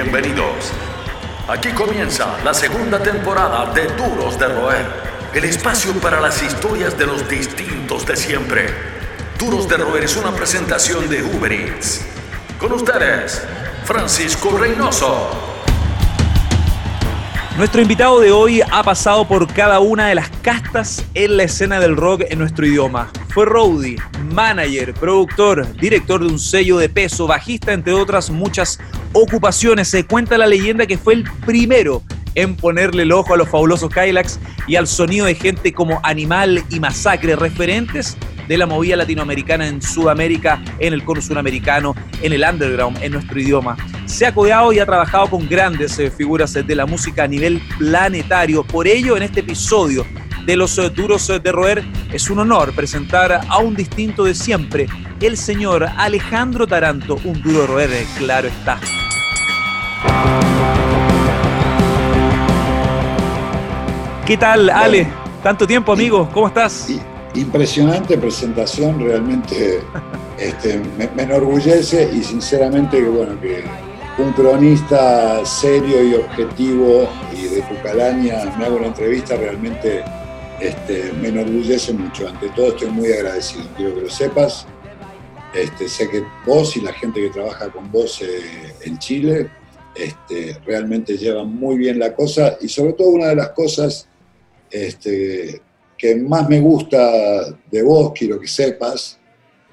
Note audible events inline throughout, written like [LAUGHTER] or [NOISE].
Bienvenidos. Aquí comienza la segunda temporada de Duros de Roer, el espacio para las historias de los distintos de siempre. Duros de Roer es una presentación de Uber Eats. Con ustedes, Francisco Reynoso. Nuestro invitado de hoy ha pasado por cada una de las castas en la escena del rock en nuestro idioma. Fue roadie, manager, productor, director de un sello de peso, bajista, entre otras muchas ocupaciones. Se cuenta la leyenda que fue el primero en ponerle el ojo a los fabulosos Kylax y al sonido de gente como Animal y Masacre, referentes de la movida latinoamericana en Sudamérica, en el cono suramericano, en el underground, en nuestro idioma. Se ha codeado y ha trabajado con grandes eh, figuras de la música a nivel planetario. Por ello, en este episodio de los eh, duros eh, de roer, es un honor presentar a un distinto de siempre, el señor Alejandro Taranto, un duro roer, claro está. ¿Qué tal, Ale? Tanto tiempo, amigo. ¿Cómo estás? Impresionante presentación, realmente este, me, enorgullece y sinceramente que bueno que un cronista serio y objetivo y de tu calaña me haga una entrevista realmente este, me enorgullece mucho. Ante todo estoy muy agradecido, quiero que lo sepas. Este, sé que vos y la gente que trabaja con vos eh, en Chile realmente llevan muy bien la cosa y sobre todo una de las cosas que más me gusta de vos, quiero que sepas,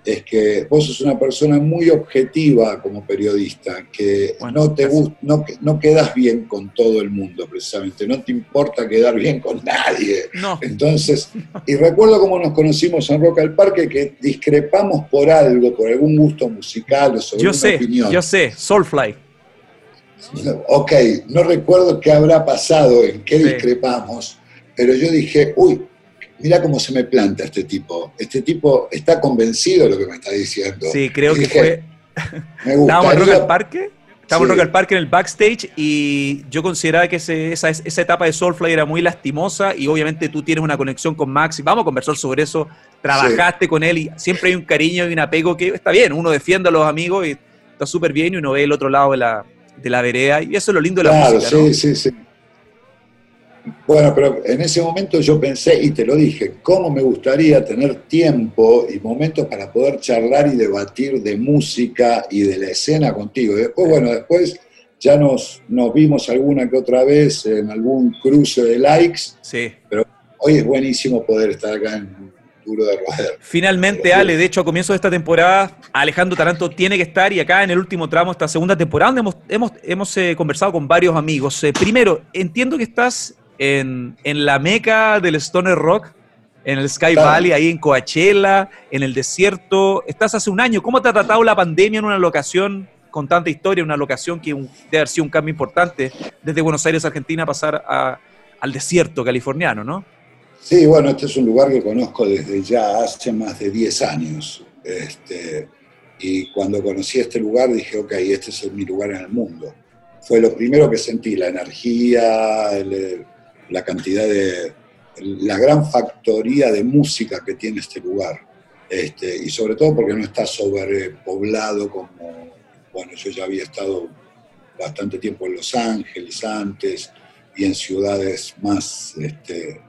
es que vos sos una persona muy objetiva como periodista, que no, te no, no quedas bien con todo el mundo precisamente, no te importa quedar bien con nadie. Entonces, [LAUGHS] y recuerdo cómo nos conocimos en Rock al Parque, que discrepamos por algo, por algún gusto musical o sobre yo una sé, opinión. Yo sé, Soulfly. Ok, no recuerdo qué habrá pasado, en qué discrepamos, pero yo dije, uy, mira cómo se me planta este tipo. Este tipo está convencido de lo que me está diciendo. Sí, creo que fue. Estábamos en Rock al Parque. Estábamos en Rock al Parque en el backstage y yo consideraba que esa, esa, etapa de Soulfly era muy lastimosa y obviamente tú tienes una conexión con Max y vamos a conversar sobre eso. Trabajaste con él y siempre hay un cariño y un apego que está bien. Uno defiende a los amigos y está súper bien y uno ve el otro lado de la, de la vereda y eso es lo lindo de la música. Sí, sí, sí. Bueno, pero en ese momento yo pensé, y te lo dije, cómo me gustaría tener tiempo y momentos para poder charlar y debatir de música y de la escena contigo. después, bueno, después ya nos, nos vimos alguna que otra vez en algún cruce de likes. Sí. Pero hoy es buenísimo poder estar acá en Duro de Roder. Finalmente, Ale, de hecho, a comienzo de esta temporada, Alejandro Taranto tiene que estar y acá en el último tramo, esta segunda temporada, hemos, hemos, hemos eh, conversado con varios amigos. Eh, primero, entiendo que estás en, la meca del Stoner Rock, en el Sky Valley, ahí en Coachella, en el desierto. Estás hace un año. ¿Cómo te ha tratado la pandemia en una locación con tanta historia, una locación que debe haber sido un cambio importante desde Buenos Aires, Argentina, pasar al desierto californiano, ¿no? Sí, bueno, este es un lugar que conozco desde ya hace más de 10 años. Este, y cuando conocí este lugar dije, ok, este es mi lugar en el mundo. Fue lo primero que sentí, la energía, el, la cantidad de, la gran factoría de música que tiene este lugar. Este, y sobre todo porque no está sobrepoblado como, bueno, yo ya había estado bastante tiempo en Los Ángeles antes y en ciudades más este,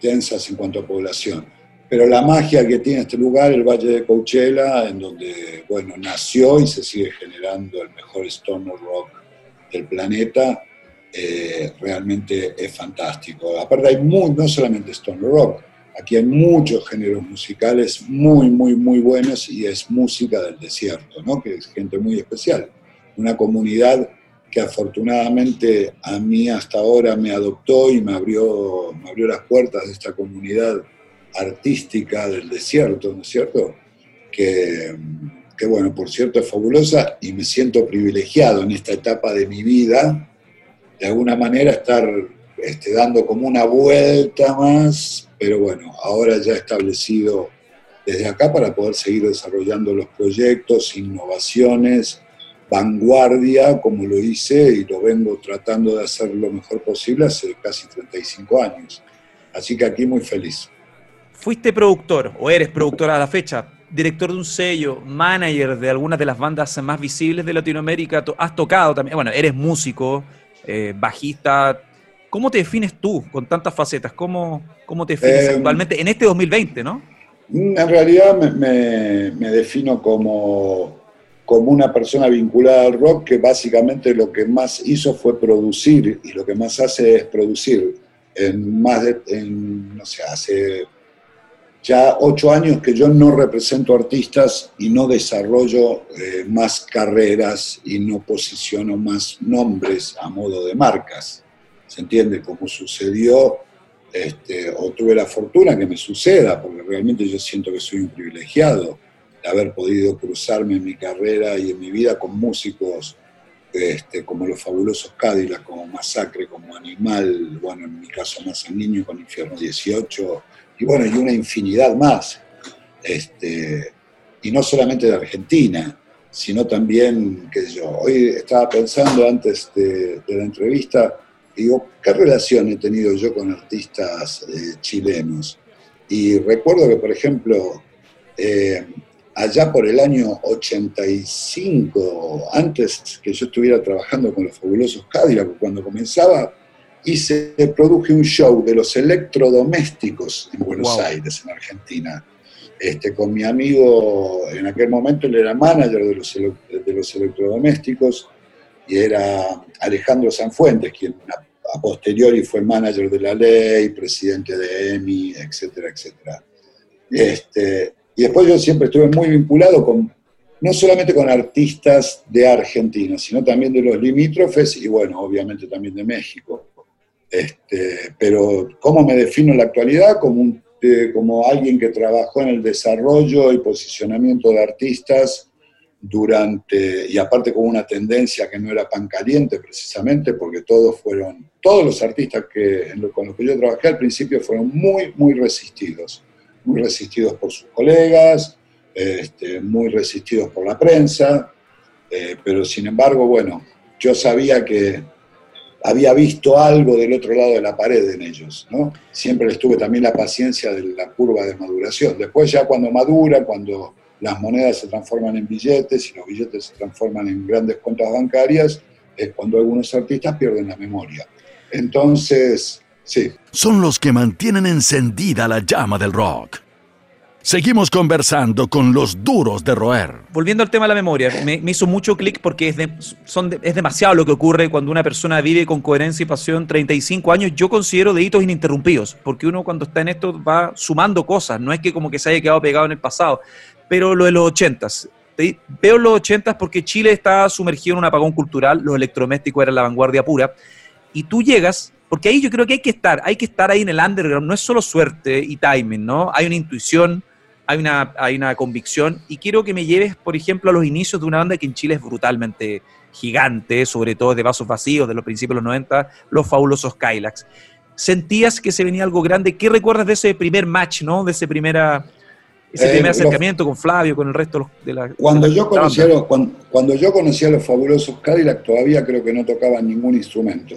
densas en cuanto a población. Pero la magia que tiene este lugar, el Valle de Coachella, en donde, bueno, nació y se sigue generando el mejor stoner rock del planeta, eh, realmente es fantástico. Aparte hay muy, no solamente Stone Rock, aquí hay muchos géneros musicales muy, muy, muy buenos y es música del desierto, ¿no? que es gente muy especial. Una comunidad que afortunadamente a mí hasta ahora me adoptó y me abrió, me abrió las puertas de esta comunidad artística del desierto, ¿no es cierto? Que, que bueno, por cierto es fabulosa y me siento privilegiado en esta etapa de mi vida de alguna manera estar este, dando como una vuelta más, pero bueno, ahora ya establecido desde acá para poder seguir desarrollando los proyectos, innovaciones, vanguardia, como lo hice y lo vengo tratando de hacer lo mejor posible hace casi 35 años. Así que aquí muy feliz. Fuiste productor o eres productor a la fecha director de un sello, manager de algunas de las bandas más visibles de Latinoamérica, has tocado también, bueno, eres músico, eh, bajista. ¿Cómo te defines tú con tantas facetas? ¿Cómo, cómo te defines eh, actualmente en este 2020, no? En realidad me, me defino como como una persona vinculada al rock que básicamente lo que más hizo fue producir y lo que más hace es producir. En más de, no sé, hace ya ocho años que yo no represento artistas y no desarrollo eh, más carreras y no posiciono más nombres a modo de marcas. ¿Se entiende? Como sucedió, este, o tuve la fortuna que me suceda, porque realmente yo siento que soy un privilegiado haber podido cruzarme en mi carrera y en mi vida con músicos este, como los fabulosos Cadillac, como Masacre, como Animal, bueno, en mi caso más niño con Infierno 18, y bueno, y una infinidad más. Este, y no solamente de Argentina, sino también, qué sé yo, hoy estaba pensando antes de, la entrevista, digo, ¿qué relación he tenido yo con artistas eh, chilenos? Y recuerdo que, por ejemplo, eh, allá por el año 85, antes que yo estuviera trabajando con los fabulosos Cadillac, cuando comenzaba, hice, produje un show de los electrodomésticos en Buenos Aires, en Argentina. Este, con mi amigo, en aquel momento él era manager de los, de los electrodomésticos y era Alejandro Sanfuentes, quien a, posteriori fue manager de la ley, presidente de EMI, etcétera, etcétera. Este, y después yo siempre estuve muy vinculado con, no solamente con artistas de Argentina, sino también de los limítrofes y bueno, obviamente también de México. Este, pero ¿cómo me defino en la actualidad? Como, eh, como alguien que trabajó en el desarrollo y posicionamiento de artistas durante, y aparte con una tendencia que no era pan caliente precisamente, porque todos fueron, todos los artistas que, con los que yo trabajé al principio fueron muy, muy resistidos muy resistidos por sus colegas, este, muy resistidos por la prensa, eh, pero sin embargo, bueno, yo sabía que había visto algo del otro lado de la pared en ellos, ¿no? Siempre les tuve también la paciencia de la curva de maduración. Después ya cuando madura, cuando las monedas se transforman en billetes y los billetes se transforman en grandes cuentas bancarias, es cuando algunos artistas pierden la memoria. Entonces, Sí. Son los que mantienen encendida la llama del rock. Seguimos conversando con los duros de roer. Volviendo al tema de la memoria, me, hizo mucho clic porque es, son es demasiado lo que ocurre cuando una persona vive con coherencia y pasión 35 años. Yo considero deditos ininterrumpidos, porque uno cuando está en esto va sumando cosas, no es que como que se haya quedado pegado en el pasado. Pero lo de los 80s, veo los 80s porque Chile está sumergido en un apagón cultural, los electrodomésticos eran la vanguardia pura, y tú llegas porque ahí yo creo que hay que estar, hay que estar ahí en el underground, no es solo suerte y timing, ¿no? Hay una intuición, hay una, hay una convicción, y quiero que me lleves, por ejemplo, a los inicios de una banda que en Chile es brutalmente gigante, sobre todo de vasos vacíos, de los principios de los 90, los fabulosos Kylax. ¿Sentías que se venía algo grande? ¿Qué recuerdas de ese primer match, ¿no? De ese, primera, ese primer eh, acercamiento con Flavio, con el resto de la... Cuando, yo conocí a los, cuando, yo conocí a los fabulosos Cadillac, todavía creo que no tocaban ningún instrumento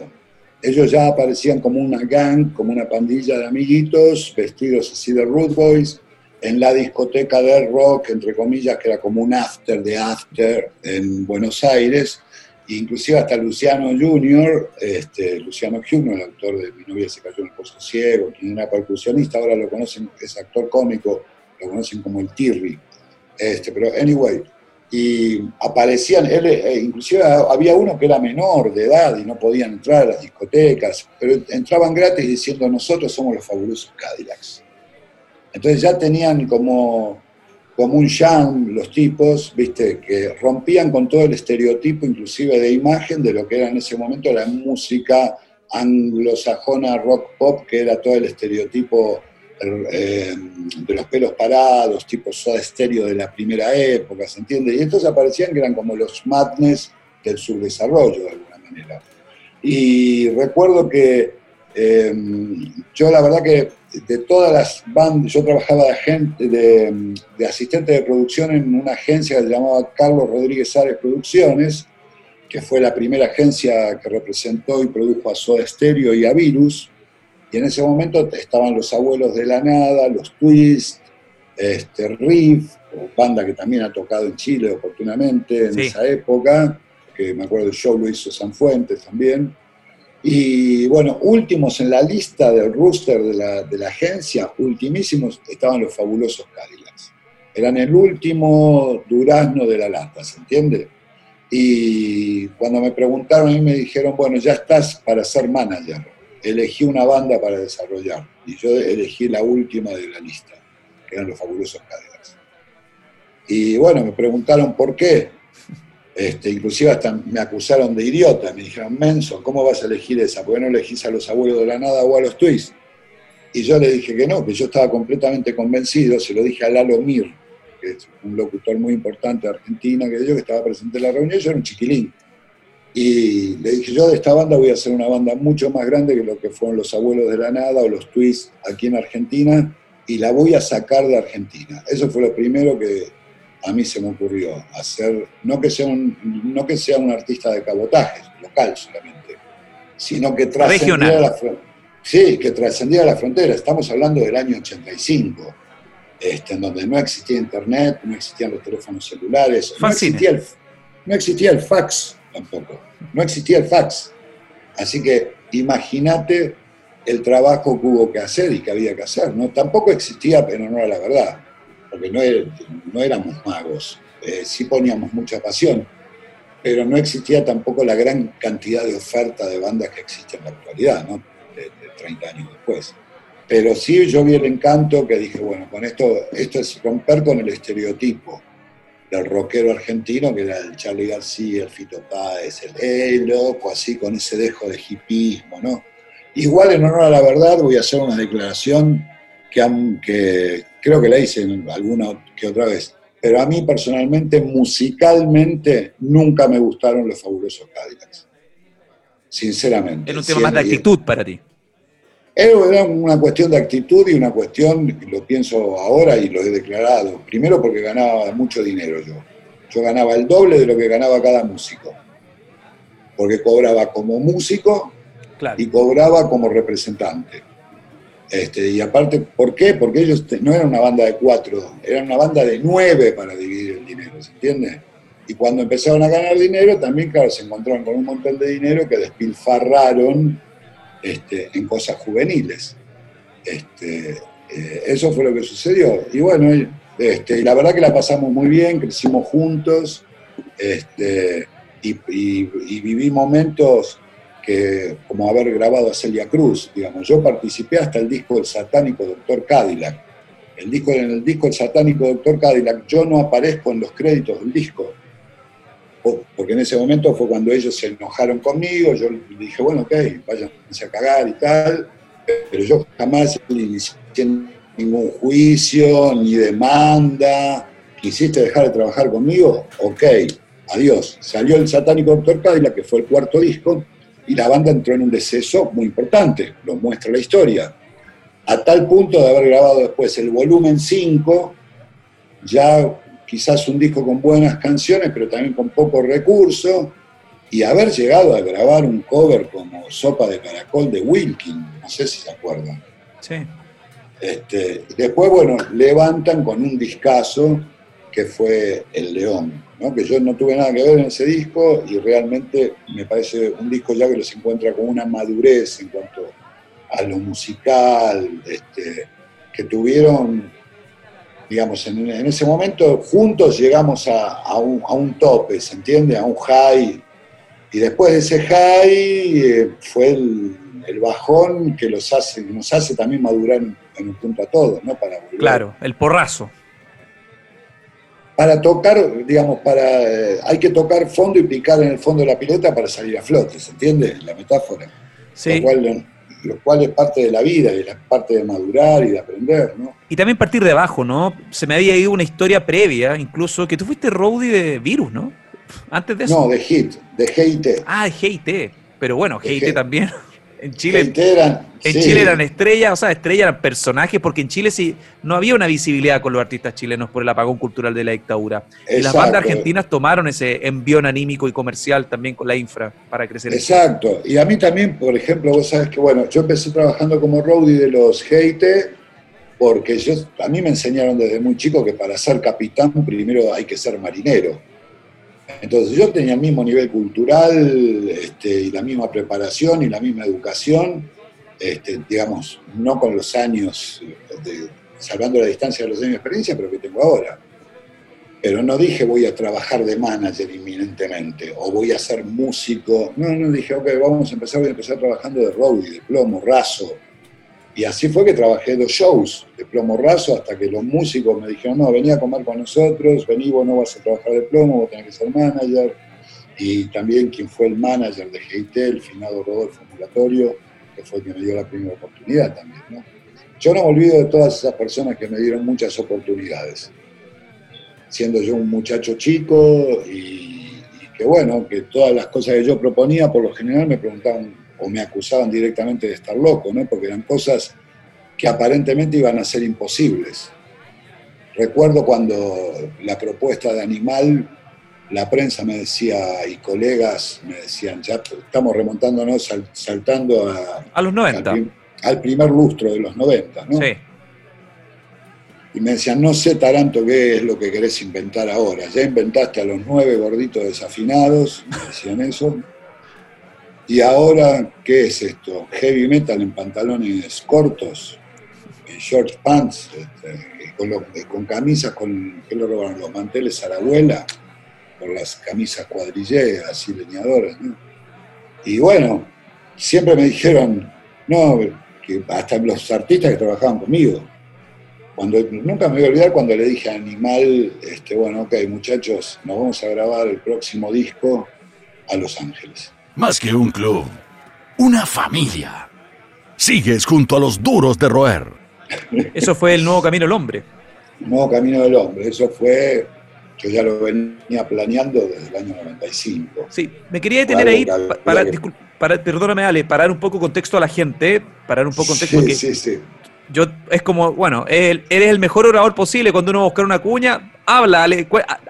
ellos ya aparecían como una gang, como una pandilla de amiguitos, vestidos así de Root Boys, en la discoteca de rock, entre comillas, que era como un after de after en Buenos Aires, inclusive hasta Luciano Junior, este, Luciano Junior, el autor de Mi novia se cayó en el pozo ciego, quien era percusionista, ahora lo conocen, es actor cómico, lo conocen como el Tirri. Este, pero anyway, y aparecían, él, eh, inclusive había uno que era menor de edad y no podían entrar a las discotecas, pero entraban gratis diciendo nosotros somos los fabulosos Cadillacs. Entonces ya tenían como, como un jam los tipos, viste, que rompían con todo el estereotipo, inclusive de imagen, de lo que era en ese momento la música anglosajona rock pop, que era todo el estereotipo eh, de los pelos parados, tipo soda estéreo de la primera época, ¿se entiende? Y estos aparecían que eran como los madness del subdesarrollo, de alguna manera. Y recuerdo que eh, yo la verdad que de todas las bandas, yo trabajaba de, agente, de, de, asistente de producción en una agencia que se llamaba Carlos Rodríguez Ares Producciones, que fue la primera agencia que representó y produjo a Soda Stereo y a Virus, y en ese momento estaban los abuelos de la nada, los Twist, este, Riff, banda que también ha tocado en Chile oportunamente en esa época, que me acuerdo el show lo hizo Sanfuentes también. Y bueno, últimos en la lista del rooster de la, de la agencia, ultimísimos, estaban los fabulosos Cadillacs. Eran el último durazno de la lata, ¿se entiende? Y cuando me preguntaron, mí me dijeron, bueno, ya estás para ser manager. Elegí una banda para desarrollar. Y yo elegí la última de la lista, que eran los fabulosos Cadillacs. Y bueno, me preguntaron por qué. Este, inclusive hasta me acusaron de idiota. Me dijeron, Menso, ¿cómo vas a elegir esa? ¿Por qué no elegís a los abuelos de la nada o a los Twists? Y yo le dije que no, que yo estaba completamente convencido. Se lo dije a Lalo Mir, que es un locutor muy importante de Argentina, que yo que estaba presente en la reunión, yo era un chiquilín. Y le dije, yo de esta banda voy a hacer una banda mucho más grande que lo que fueron los Abuelos de la Nada o los Twists aquí en Argentina, y la voy a sacar de Argentina. Eso fue lo primero que a mí se me ocurrió, hacer, no que sea un, no que sea un artista de cabotaje, local solamente, sino que trascendiera la Sí, que trascendiera la frontera. Estamos hablando del año 85 este, en donde no existía internet, no existían los teléfonos celulares, no existía, el, no existía, el, fax tampoco, no existía el fax. Así que imagínate el trabajo que hubo que hacer y que había que hacer. ¿no? Tampoco existía, pero no era la verdad, porque no, no éramos magos, eh, sí poníamos mucha pasión, pero no existía tampoco la gran cantidad de oferta de bandas que existe en la actualidad, ¿no? de 30 años después. Pero sí yo vi el encanto que dije, bueno, con esto, esto es romper con el estereotipo del rockero argentino, que era el Charlie García, el Fito Páez, el hey, loco, así con ese dejo de hipismo, ¿no? Igual en honor a la verdad voy a hacer una declaración que, que creo que la hice alguna que otra vez, pero a mí personalmente, musicalmente, nunca me gustaron los fabulosos Cadillacs. Sinceramente. Era un tema más de actitud para ti. Era una cuestión de actitud y una cuestión, lo pienso ahora y lo he declarado, primero porque ganaba mucho dinero yo. Yo ganaba el doble de lo que ganaba cada músico. Porque cobraba como músico y cobraba como representante. Este, y aparte, ¿por qué? Porque ellos no eran una banda de cuatro, eran una banda de nueve para dividir el dinero, ¿se entiende? Y cuando empezaron a ganar dinero, también, claro, se encontraron con un montón de dinero que despilfarraron este, en cosas juveniles. Este, eh, eso fue lo que sucedió. Y bueno, este, la verdad que la pasamos muy bien, crecimos juntos este, y, viví momentos que, como haber grabado a Celia Cruz, digamos. Yo participé hasta el disco del satánico Doctor Cadillac. El disco, en el disco del satánico Doctor Cadillac, yo no aparezco en los créditos del disco porque en ese momento fue cuando ellos se enojaron conmigo, yo dije, bueno, ok, váyanse a cagar y tal, pero yo jamás inicié ningún juicio, ni demanda, quisiste dejar de trabajar conmigo, ok, adiós. Salió el satánico Doctor Cadillac, que fue el cuarto disco, y la banda entró en un deceso muy importante, lo muestra la historia. A tal punto de haber grabado después el volumen 5, ya quizás un disco con buenas canciones, pero también con poco recurso, y haber llegado a grabar un cover como Sopa de Caracol de Wilkin, no sé si se acuerdan. Sí. Este, después, bueno, levantan con un discazo que fue El León, ¿no? que yo no tuve nada que ver en ese disco y realmente me parece un disco ya que los encuentra con una madurez en cuanto a lo musical, este, que tuvieron digamos, en, ese momento juntos llegamos a, un, tope, ¿se entiende? A un high. Y después de ese high eh, fue el, bajón que los hace, nos hace también madurar en, un punto a todos, ¿no? Para Claro, el porrazo. Para tocar, digamos, para eh, hay que tocar fondo y picar en el fondo de la pileta para salir a flote, ¿se entiende? La metáfora. Sí lo cual es parte de la vida y la parte de madurar y de aprender, ¿no? Y también partir de abajo, ¿no? Se me había ido una historia previa, incluso, que tú fuiste roadie de Virus, ¿no? Antes de eso. No, de Hit, de GIT. Ah, de GIT. Pero bueno, GIT también. [LAUGHS] En Chile, eran, en Chile eran estrellas, o sea, estrellas eran personajes, porque en Chile sí no había una visibilidad con los artistas chilenos por el apagón cultural de la dictadura. Y las bandas argentinas tomaron ese envión anímico y comercial también con la infra para crecer. Exacto. Y a mí también, por ejemplo, vos sabes que, bueno, yo empecé trabajando como roadie de los GIT porque yo, a mí me enseñaron desde muy chico que para ser capitán primero hay que ser marinero. Entonces yo tenía el mismo nivel cultural este, y la misma preparación y la misma educación, este, digamos, no con los años, salvando la distancia de los años de experiencia, pero que tengo ahora. Pero no dije voy a trabajar de manager inminentemente o voy a ser músico. No, no, dije, ok, vamos a empezar, voy a empezar trabajando de roadie, de plomo, raso, y así fue que trabajé dos shows de plomo raso hasta que los músicos me dijeron, no, venía a comer con nosotros, vení, vos no vas a trabajar de plomo, vos tenés que ser manager. Y también quien fue el manager de GIT, el finado Rodolfo Ambulatorio, que fue quien me dio la primera oportunidad también. ¿no? Yo no me olvido de todas esas personas que me dieron muchas oportunidades, siendo yo un muchacho chico y que bueno, que todas las cosas que yo proponía por lo general me preguntaban o me acusaban directamente de estar loco, ¿no? porque eran cosas que aparentemente iban a ser imposibles. Recuerdo cuando la propuesta de Animal, la prensa me decía y colegas me decían, ya estamos remontándonos, saltando a, a los 90. Al, primer lustro de los 90, ¿no? Sí. Y me decían, no sé, Taranto, qué es lo que querés inventar ahora. Ya inventaste a los nueve gorditos desafinados, me decían eso. Y ahora, ¿qué es esto? Heavy metal en pantalones cortos, en short pants, este, con, camisas, con, ¿qué lo robaron? Los manteles a la abuela, con las camisas cuadrilleras, así leñadoras, ¿no? Y bueno, siempre me dijeron, no, que hasta los artistas que trabajaban conmigo, cuando, nunca me voy a olvidar cuando le dije a Animal, este, bueno, ok, muchachos, nos vamos a grabar el próximo disco a Los Ángeles. Más que un club, una familia. Sigues junto a los duros de roer. Eso fue el nuevo camino del hombre. El nuevo camino del hombre, eso fue yo ya lo venía planeando desde el año 95. Sí, me quería detener ahí para, para, perdóname Ale, parar un poco contexto a la gente, parar un poco contexto. Sí, sí, sí. Yo, es como, bueno, eres el mejor orador posible cuando uno va a buscar una cuña, habla,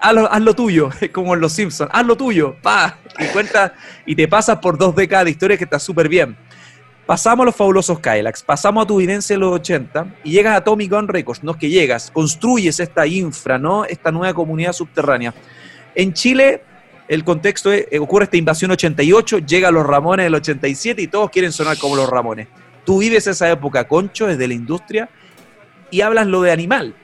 haz, lo, tuyo, [LAUGHS] como en Los Simpsons, haz lo tuyo, pa, y y te pasas por dos décadas de historia que está súper bien. Pasamos a los fabulosos Kylax, pasamos a tu vivencia de los 80 y llegas a Tommy Gun Records, ¿no? Que llegas, construyes esta infra, ¿no? Esta nueva comunidad subterránea. En Chile, el contexto es, ocurre esta invasión 88, llega los Ramones del 87 y todos quieren sonar como los Ramones. Tú vives esa época, Concho, desde la industria, y hablas lo de Animal.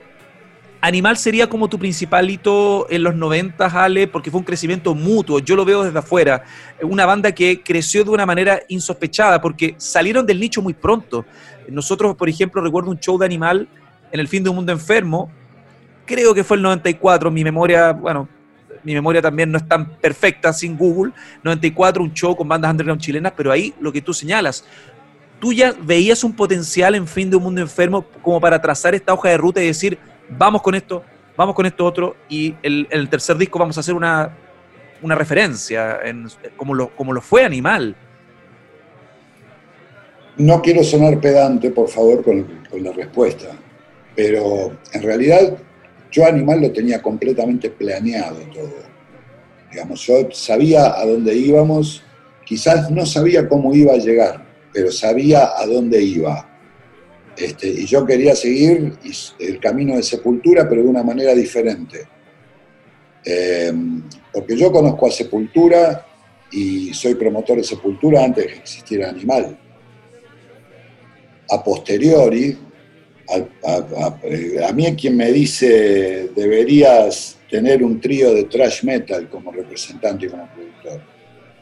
Animal sería como tu principal hito en los 90, Ale, porque fue un crecimiento mutuo. Yo lo veo desde afuera. Una banda que creció de una manera insospechada, porque salieron del nicho muy pronto. Nosotros, por ejemplo, recuerdo un show de Animal en el fin de un mundo enfermo. Creo que fue el 94. Mi memoria, bueno, mi memoria también no es tan perfecta sin Google. 94, un show con bandas underground chilenas, pero ahí lo que tú señalas, tú ya veías un potencial en fin de un mundo enfermo como para trazar esta hoja de ruta y decir, vamos con esto, vamos con esto otro, y el, el tercer disco vamos a hacer una, una referencia, en, como, lo, como lo fue Animal. No quiero sonar pedante, por favor, con, con la respuesta, pero en realidad yo Animal lo tenía completamente planeado todo. Digamos, yo sabía a dónde íbamos, quizás no sabía cómo iba a llegar, pero sabía a dónde iba. Este, y yo quería seguir el camino de Sepultura, pero de una manera diferente. Em, porque yo conozco a Sepultura y soy promotor de Sepultura antes de que existiera Animal. A posteriori, a, a mí quien me dice deberías tener un trío de thrash metal como representante y como productor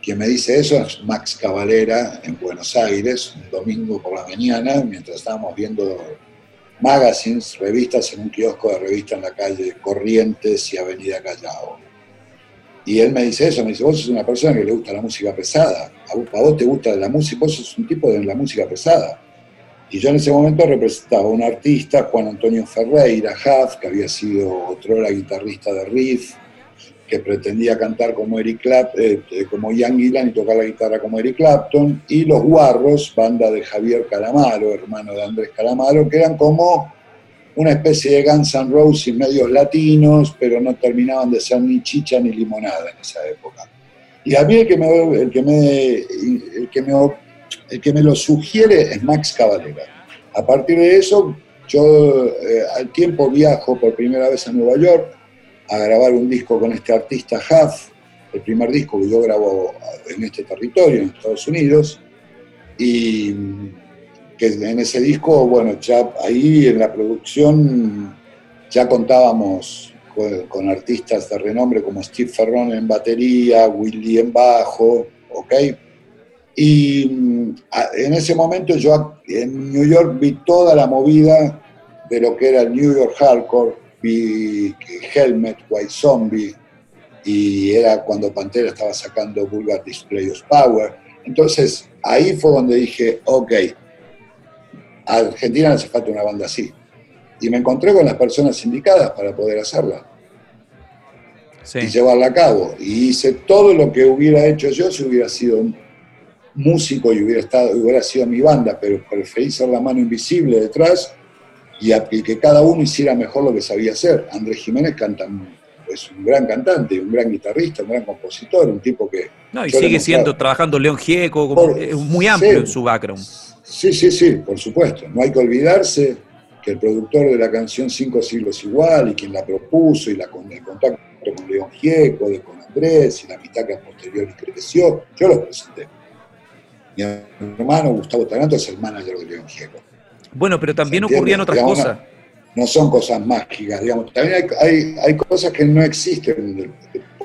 quien me dice eso es Max Cavalera en Buenos Aires, un domingo por la mañana, mientras estábamos viendo magazines, revistas en un kiosco de revista en la calle Corrientes y Avenida Callao. Y él me dice eso, me dice, vos sos una persona que le gusta la música pesada, a vos, te gusta la música, vos sos un tipo de la música pesada. Y yo en ese momento representaba a un artista, Juan Antonio Ferreira, Huff, que había sido otro la guitarrista de Riff, que pretendía cantar como Eric Clapton, eh, eh, como Ian Gillan y tocar la guitarra como Eric Clapton, y Los Guarros, banda de Javier Calamaro, hermano de Andrés Calamaro, que eran como una especie de Guns N' Roses medios latinos, pero no terminaban de ser ni chicha ni limonada en esa época. Y a mí el que me, el que me, el que me, el que me lo sugiere es Max Cavalera. A partir de eso yo eh, al tiempo viajo por primera vez a Nueva York a grabar un disco con este artista Huff, el primer disco que yo grabo en este territorio, en Estados Unidos, y que en ese disco, bueno, ya ahí en la producción ya contábamos con, artistas de renombre como Steve Ferron en batería, Willy en bajo, ¿ok? Y mm, en ese momento yo en New York vi toda la movida de lo que era el New York Hardcore, vi Helmet, White Zombie, y era cuando Pantera estaba sacando Vulgar Display of Power. Entonces ahí fue donde dije, ok, a Argentina hace falta una banda así. Y me encontré con las personas indicadas para poder hacerla y llevarla a cabo. Y hice todo lo que hubiera hecho yo si hubiera sido músico y hubiera, estado, hubiera sido mi banda, pero preferí ser la mano invisible detrás y, que cada uno hiciera mejor lo que sabía hacer. Andrés Jiménez canta, es un gran cantante, un gran guitarrista, un gran compositor, un tipo que... No, y sigue siendo, trabajando León Gieco, es muy amplio en su background. Sí, sí, sí, por supuesto. No hay que olvidarse que el productor de la canción Cinco siglos igual y quien la propuso y la, el contacto con León Gieco, de con Andrés y la mitad que a posteriori creció, yo los presenté. Mi hermano Gustavo Taranto es el manager de León Gieco. Bueno, pero también ocurrían otras cosas. No, son cosas mágicas, digamos. También hay, hay, cosas que no existen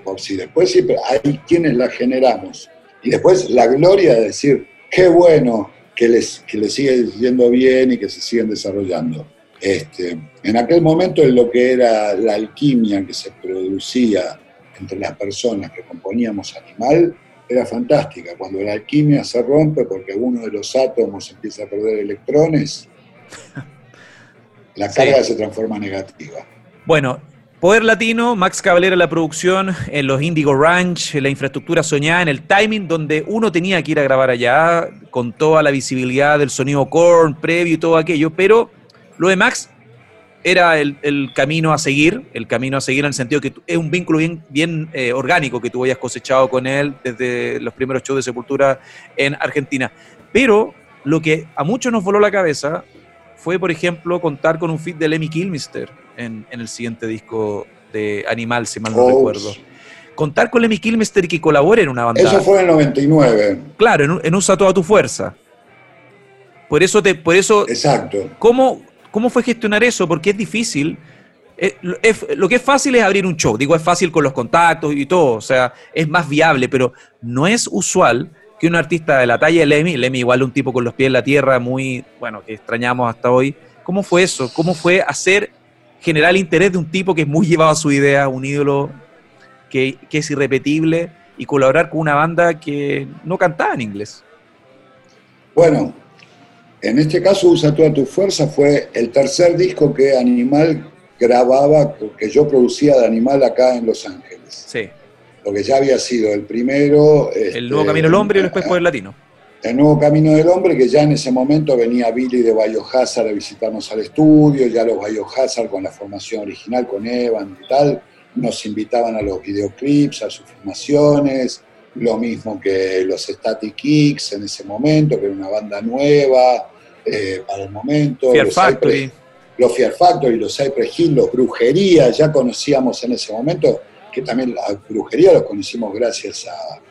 por sí. Después siempre hay quienes las generamos. Y después la gloria de decir, qué bueno que les, que les sigue yendo bien y que se siguen desarrollando. Este, en aquel momento en lo que era la alquimia que se producía entre las personas que componíamos Animal, era fantástica. Cuando la alquimia se rompe porque uno de los átomos empieza a perder electrones, [LAUGHS] la carga se transforma negativa. Bueno, Poder Latino, Max Caballero en la producción, en los Indigo Ranch, en la infraestructura soñada, en el timing donde uno tenía que ir a grabar allá, con toda la visibilidad del sonido corn previo y todo aquello, pero lo de Max era el, camino a seguir, el camino a seguir en el sentido que es un vínculo bien, bien eh, orgánico que tú hayas cosechado con él desde los primeros shows de Sepultura en Argentina. Pero lo que a muchos nos voló la cabeza fue, por ejemplo, contar con un feat de Lemmy Kilmister en, el siguiente disco de Animal, si mal no recuerdo. Contar con Lemmy Kilmister y que colabore en una banda. Eso fue en el 99. Claro, en, en Usa Toda Tu Fuerza. Por eso, te, por eso Exacto. ¿cómo, ¿Cómo fue gestionar eso? Porque es difícil. Eh, lo que es fácil es abrir un show. Digo, es fácil con los contactos y todo. O sea, es más viable, pero no es usual que un artista de la talla de Lemmy, Lemmy igual un tipo con los pies en la tierra, muy, bueno, que extrañamos hasta hoy. ¿Cómo fue eso? ¿Cómo fue hacer, generar el interés de un tipo que es muy llevado a su idea, un ídolo que, que es irrepetible y colaborar con una banda que no cantaba en inglés? Bueno, en este caso, Usa toda tu fuerza fue el tercer disco que Animal grababa, que yo producía de Animal acá en Los Ángeles. Sí. Porque ya había sido el primero. el Nuevo este, Camino del Hombre y después Poder Latino. El Nuevo Camino del Hombre, que ya en ese momento venía Billy de Biohazard a visitarnos al estudio, ya los Biohazard con la formación original, con Evan y tal, nos invitaban a los videoclips, a sus filmaciones, lo mismo que los Static Kicks en ese momento, que era una banda nueva eh, para el momento. Fear los Factory. los Fear Factory, los Cypress Hill, los Brujería, ya conocíamos en ese momento, que también la Brujería los conocimos gracias a,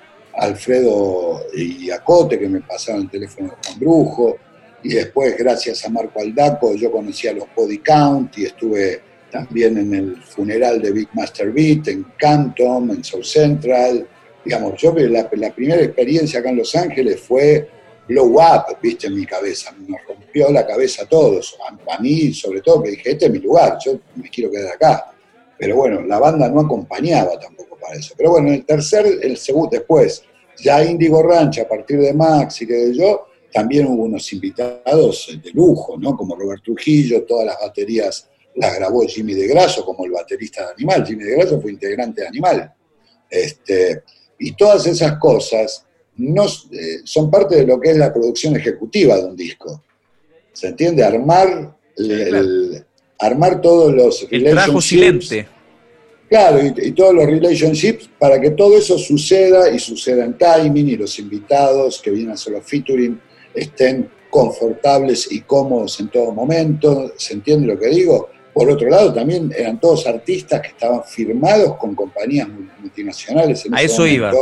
Alfredo y a Cote, que me pasaron el teléfono con Brujo, y después gracias a Marco Aldaco yo conocí a los Body Count y estuve también en el funeral de Big Master Beat, en Canton, en South Central, digamos, yo la, la primera experiencia acá en Los Ángeles fue blow up, viste, en mi cabeza, me rompió la cabeza a todos, a, mí sobre todo, que dije, este es mi lugar, yo me quiero quedar acá. Pero bueno, la banda no acompañaba tampoco para eso. Pero bueno, el tercer, el segundo, después, ya Indigo Ranch, a partir de Max y que yo, también hubo unos invitados de lujo, ¿no? Como Robert Trujillo, todas las baterías las grabó Jimmy de Grasso, como el baterista de Animal. Jimmy de Grasso fue integrante de Animal. Este, y todas esas cosas no, eh, son parte de lo que es la producción ejecutiva de un disco. ¿Se entiende? Armar, armar todos los el relationships. Claro, y, todos los relationships para que todo eso suceda y suceda en timing y los invitados que vienen a hacer los featuring estén confortables y cómodos en todo momento, ¿se entiende lo que digo? Por otro lado, también eran todos artistas que estaban firmados con compañías multinacionales. a eso iba.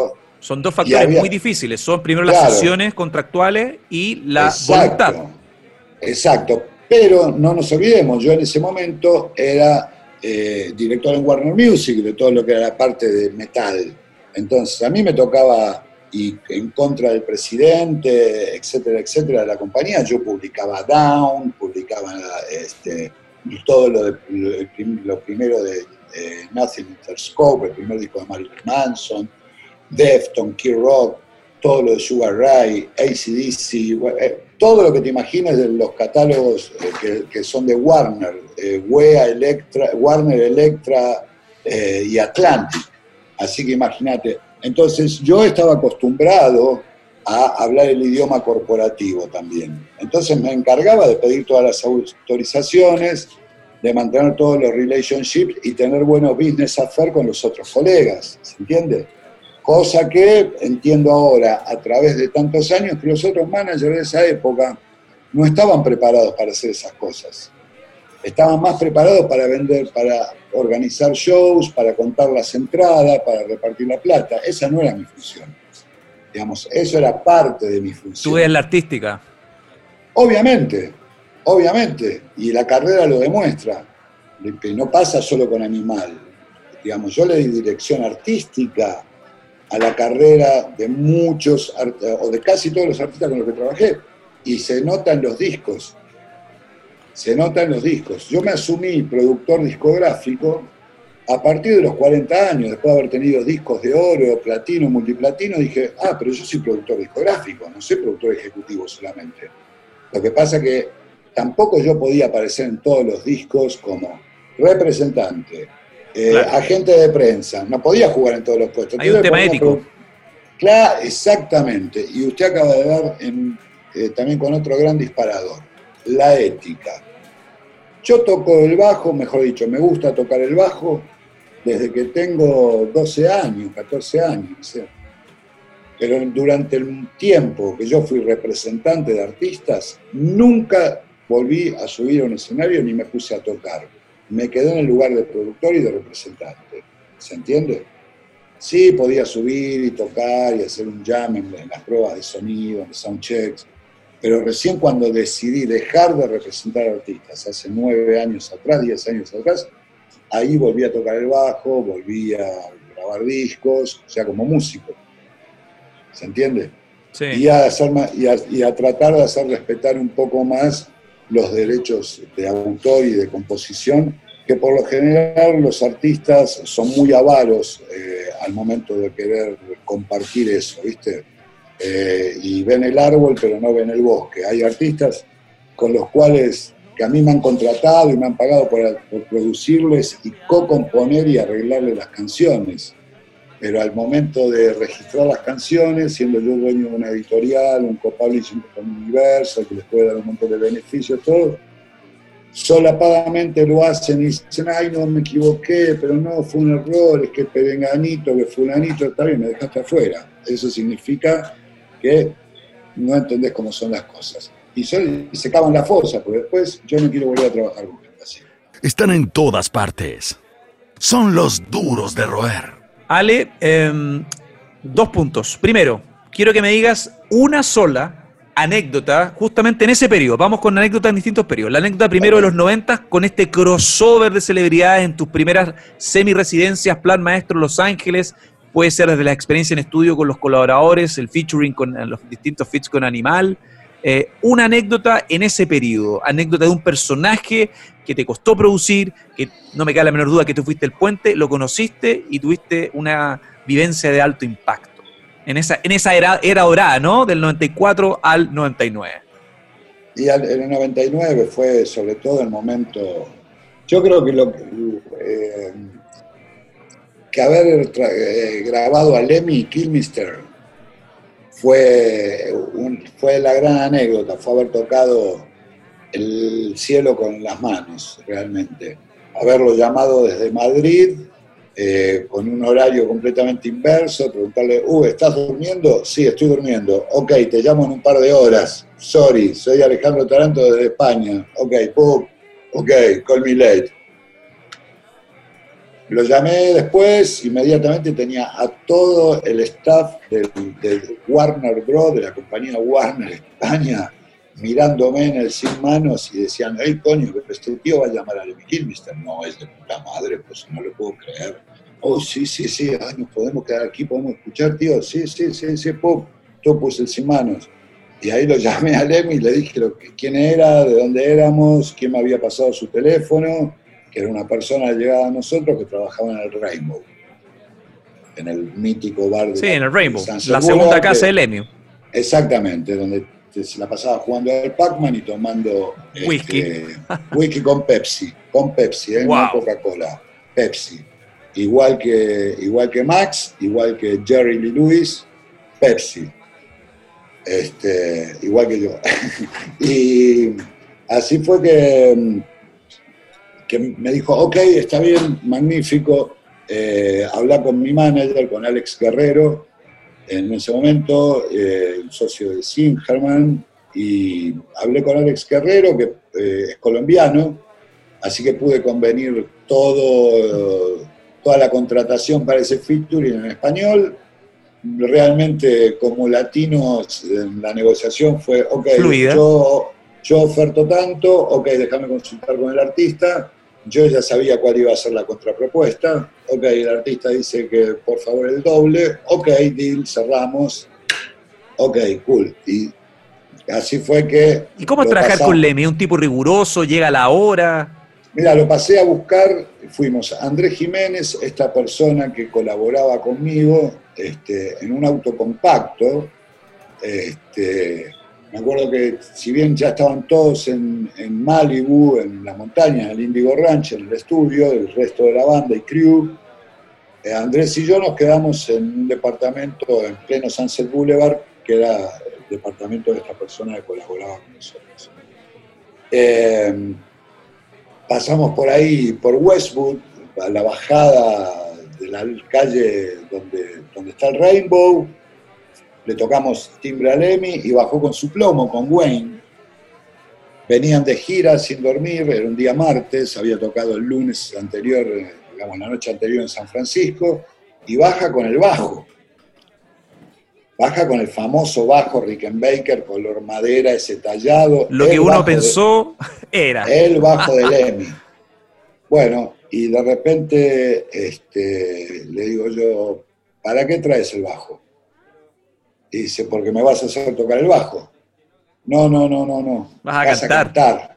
Son dos factores muy difíciles. Son primero las sesiones contractuales y la voluntad. Exacto. Pero no nos olvidemos, yo en ese momento era eh, director en Warner Music de todo lo que era la parte de metal. Entonces a mí me tocaba, y en contra del presidente, etcétera, etcétera, de la compañía, yo publicaba Down, publicaba este, todo lo, de, lo, primero de, Nothing Interscope, el primer disco de Marilyn Manson, Defton, Key Rock, todo lo de Sugar Ray, ACDC, eh, todo lo que te imagines de los catálogos eh, que, son de Warner, eh, Wea, Electra, Warner, Electra y Atlantic. Así que imagínate. Entonces yo estaba acostumbrado a hablar el idioma corporativo también. Entonces me encargaba de pedir todas las autorizaciones, de mantener todos los relationships y tener buenos business affairs con los otros colegas, ¿se entiende? Cosa que entiendo ahora, a través de tantos años, que los otros managers de esa época no estaban preparados para hacer esas cosas. Estaban más preparados para vender, para organizar shows, para contar las entradas, para repartir la plata. Esa no era mi función. Digamos, eso era parte de mi función. ¿Tú eres la artística? Obviamente, obviamente. Y la carrera lo demuestra. No pasa solo con Animal. Digamos, yo le di dirección artística a la carrera de muchos, o de casi todos los artistas con los que trabajé. Y se nota en los discos. Se nota en los discos. Yo me asumí productor discográfico a partir de los 40 años, después de haber tenido discos de oro, platino, multiplatino, dije, ah, pero yo soy productor discográfico, no soy productor ejecutivo solamente. Lo que pasa que tampoco yo podía aparecer en todos los discos como representante, eh, agente de prensa, no podía jugar en todos los puestos. Hay un tema ético. Claro, exactamente. Y usted acaba de dar eh, también con otro gran disparador, la ética. Yo toco el bajo, mejor dicho, me gusta tocar el bajo, desde que tengo 12 años, 14 años. Pero durante el tiempo que yo fui representante de artistas, nunca volví a subir a un escenario ni me puse a tocar. Me quedé en el lugar de productor y de representante. ¿Se entiende? Sí, podía subir y tocar y hacer un jam en, las pruebas de sonido, en los soundchecks, pero recién cuando decidí dejar de representar artistas, hace nueve años atrás, diez años atrás, ahí volví a tocar el bajo, volví a grabar discos, o sea, como músico. ¿Se entiende? Sí. Y, a hacer y, a, tratar de hacer respetar un poco más los derechos de autor y de composición, que por lo general los artistas son muy avaros eh, al momento de querer compartir eso, ¿viste? Eh, y ven el árbol pero no ven el bosque. Hay artistas con los cuales que a mí me han contratado y me han pagado por, producirles y co-componer y arreglarles las canciones. Pero al momento de registrar las canciones, siendo yo dueño de una editorial, un co-publishing con Universal, que les puede dar un montón de beneficios, todo, solapadamente lo hacen y dicen, ay, no, me equivoqué, pero no, fue un error, es que perenganito, que fulanito, está bien, me dejaste afuera. Eso significa que no entendés cómo son las cosas y, se acaban la fosa, porque después yo no quiero volver a trabajar con gente así. Están en todas partes. Son los duros de roer. Ale, em, dos puntos. Primero, quiero que me digas una sola anécdota justamente en ese periodo. Vamos con anécdotas en distintos periodos. La anécdota primero de los 90 con este crossover de celebridades en tus primeras semi-residencias, Plan Maestro Los Ángeles. Puede ser desde la experiencia en estudio con los colaboradores, el featuring con los distintos feats con Animal, eh, una anécdota en ese periodo, anécdota de un personaje que te costó producir, que no me cae la menor duda que tú fuiste el puente, lo conociste y tuviste una vivencia de alto impacto. En esa, en esa era, era dorada, ¿no? Del 94 al 99. Y en el 99 fue sobre todo el momento, yo creo que lo eh, que haber eh, grabado a Lemmy Kilmister fue, fue la gran anécdota, fue haber tocado el cielo con las manos, realmente. Haberlo llamado desde Madrid eh, con un horario completamente inverso, preguntarle, uh, ¿estás durmiendo? Sí, estoy durmiendo. Ok, te llamo en un par de horas. Sorry, soy Alejandro Taranto desde España. Ok, pum, ok, call me late. Lo llamé después, inmediatamente tenía a todo el staff del, Warner Bros., de la compañía Warner España, mirándome en el sin manos y decían, hey, coño, este tío va a llamar a Lemmy Kilmister. No, es de puta madre, pues no lo puedo creer. Oh, sí, sí, sí, nos podemos quedar aquí, podemos escuchar, tío. Sí, sí, sí, sí, pop. Yo puse el sin manos. Y ahí lo llamé a Lemmy y le dije lo que, quién era, de dónde éramos, quién me había pasado su teléfono que era una persona llegada a nosotros que trabajaba en el Rainbow, en el mítico bar de Sí, en el Rainbow, la segunda casa del Emio. Exactamente, donde se la pasaba jugando al Pac-Man y tomando whisky. Este, [LAUGHS] whisky con Pepsi, con Pepsi, ¿eh? no Coca-Cola, Pepsi. Igual que, igual que Max, igual que Jerry Lee Lewis, Pepsi. Este, igual que yo. [LAUGHS] y así fue que mm, que me dijo, ok, está bien, magnífico, eh, habla con mi manager, con Alex Guerrero, en ese momento, eh, el socio de Singerman, y hablé con Alex Guerrero, que eh, es colombiano, así que pude convenir todo, toda la contratación para ese featuring en español. Realmente, como latinos, en la negociación fue, ok, yo, yo oferto tanto, ok, déjame consultar con el artista, yo ya sabía cuál iba a ser la contrapropuesta. Ok, el artista dice que por favor el doble. Ok, deal, cerramos. Ok, cool. Y así fue que... ¿Y cómo es trabajar con Lemmy? ¿Un tipo riguroso? ¿Llega a la hora? Mira, lo pasé a buscar. Fuimos Andrés Jiménez, esta persona que colaboraba conmigo este, en un auto compacto. Este, me acuerdo que si bien ya estaban todos en, en Malibu, en la montaña, en el Indigo Ranch, en el estudio, el resto de la banda y crew, eh, Andrés y yo nos quedamos en un departamento en pleno Sunset Boulevard, que era el departamento de esta persona que colaboraba con nosotros. Eh, pasamos por ahí, por Westwood, a la bajada de la calle donde, donde está el Rainbow, le tocamos timbre a Lemmy y bajó con su plomo, con Wayne. Venían de gira sin dormir, era un día martes, había tocado el lunes anterior, digamos, la noche anterior en San Francisco, y baja con el bajo. Baja con el famoso bajo Rickenbacker, color madera, ese tallado. Lo que uno pensó era. El bajo de Lemmy. Bueno, y de repente este, le digo yo, ¿para qué traes el bajo? Y dice, porque me vas a hacer tocar el bajo. No, no, no, no, no. Vas a, cantar.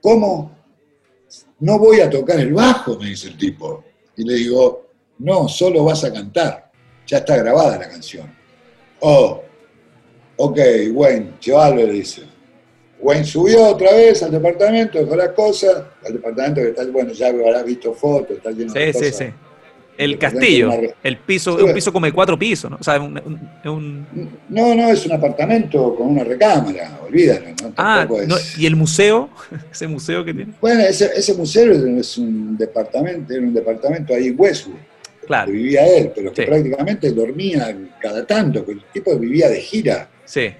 ¿Cómo? No voy a tocar el bajo, me dice el tipo. Y le digo, no, solo vas a cantar. Ya está grabada la canción. Oh, ok, Wayne, llévalo, le dice. Wayne subió otra vez al departamento, dejó las cosas, al departamento que está, bueno, ya habrás visto fotos, está lleno de cosas. Sí, sí, sí. El castillo, el piso, un piso como de cuatro pisos, ¿no? O sea, un, No, no, es un apartamento con una recámara, olvídalo, ¿no? Ah, ¿y el museo? [LAUGHS] ¿Ese museo que tiene? Bueno, ese, ese museo es un departamento, era un departamento ahí en Westwood, claro. vivía él, pero que prácticamente dormía cada tanto, que el tipo vivía de gira. Sí.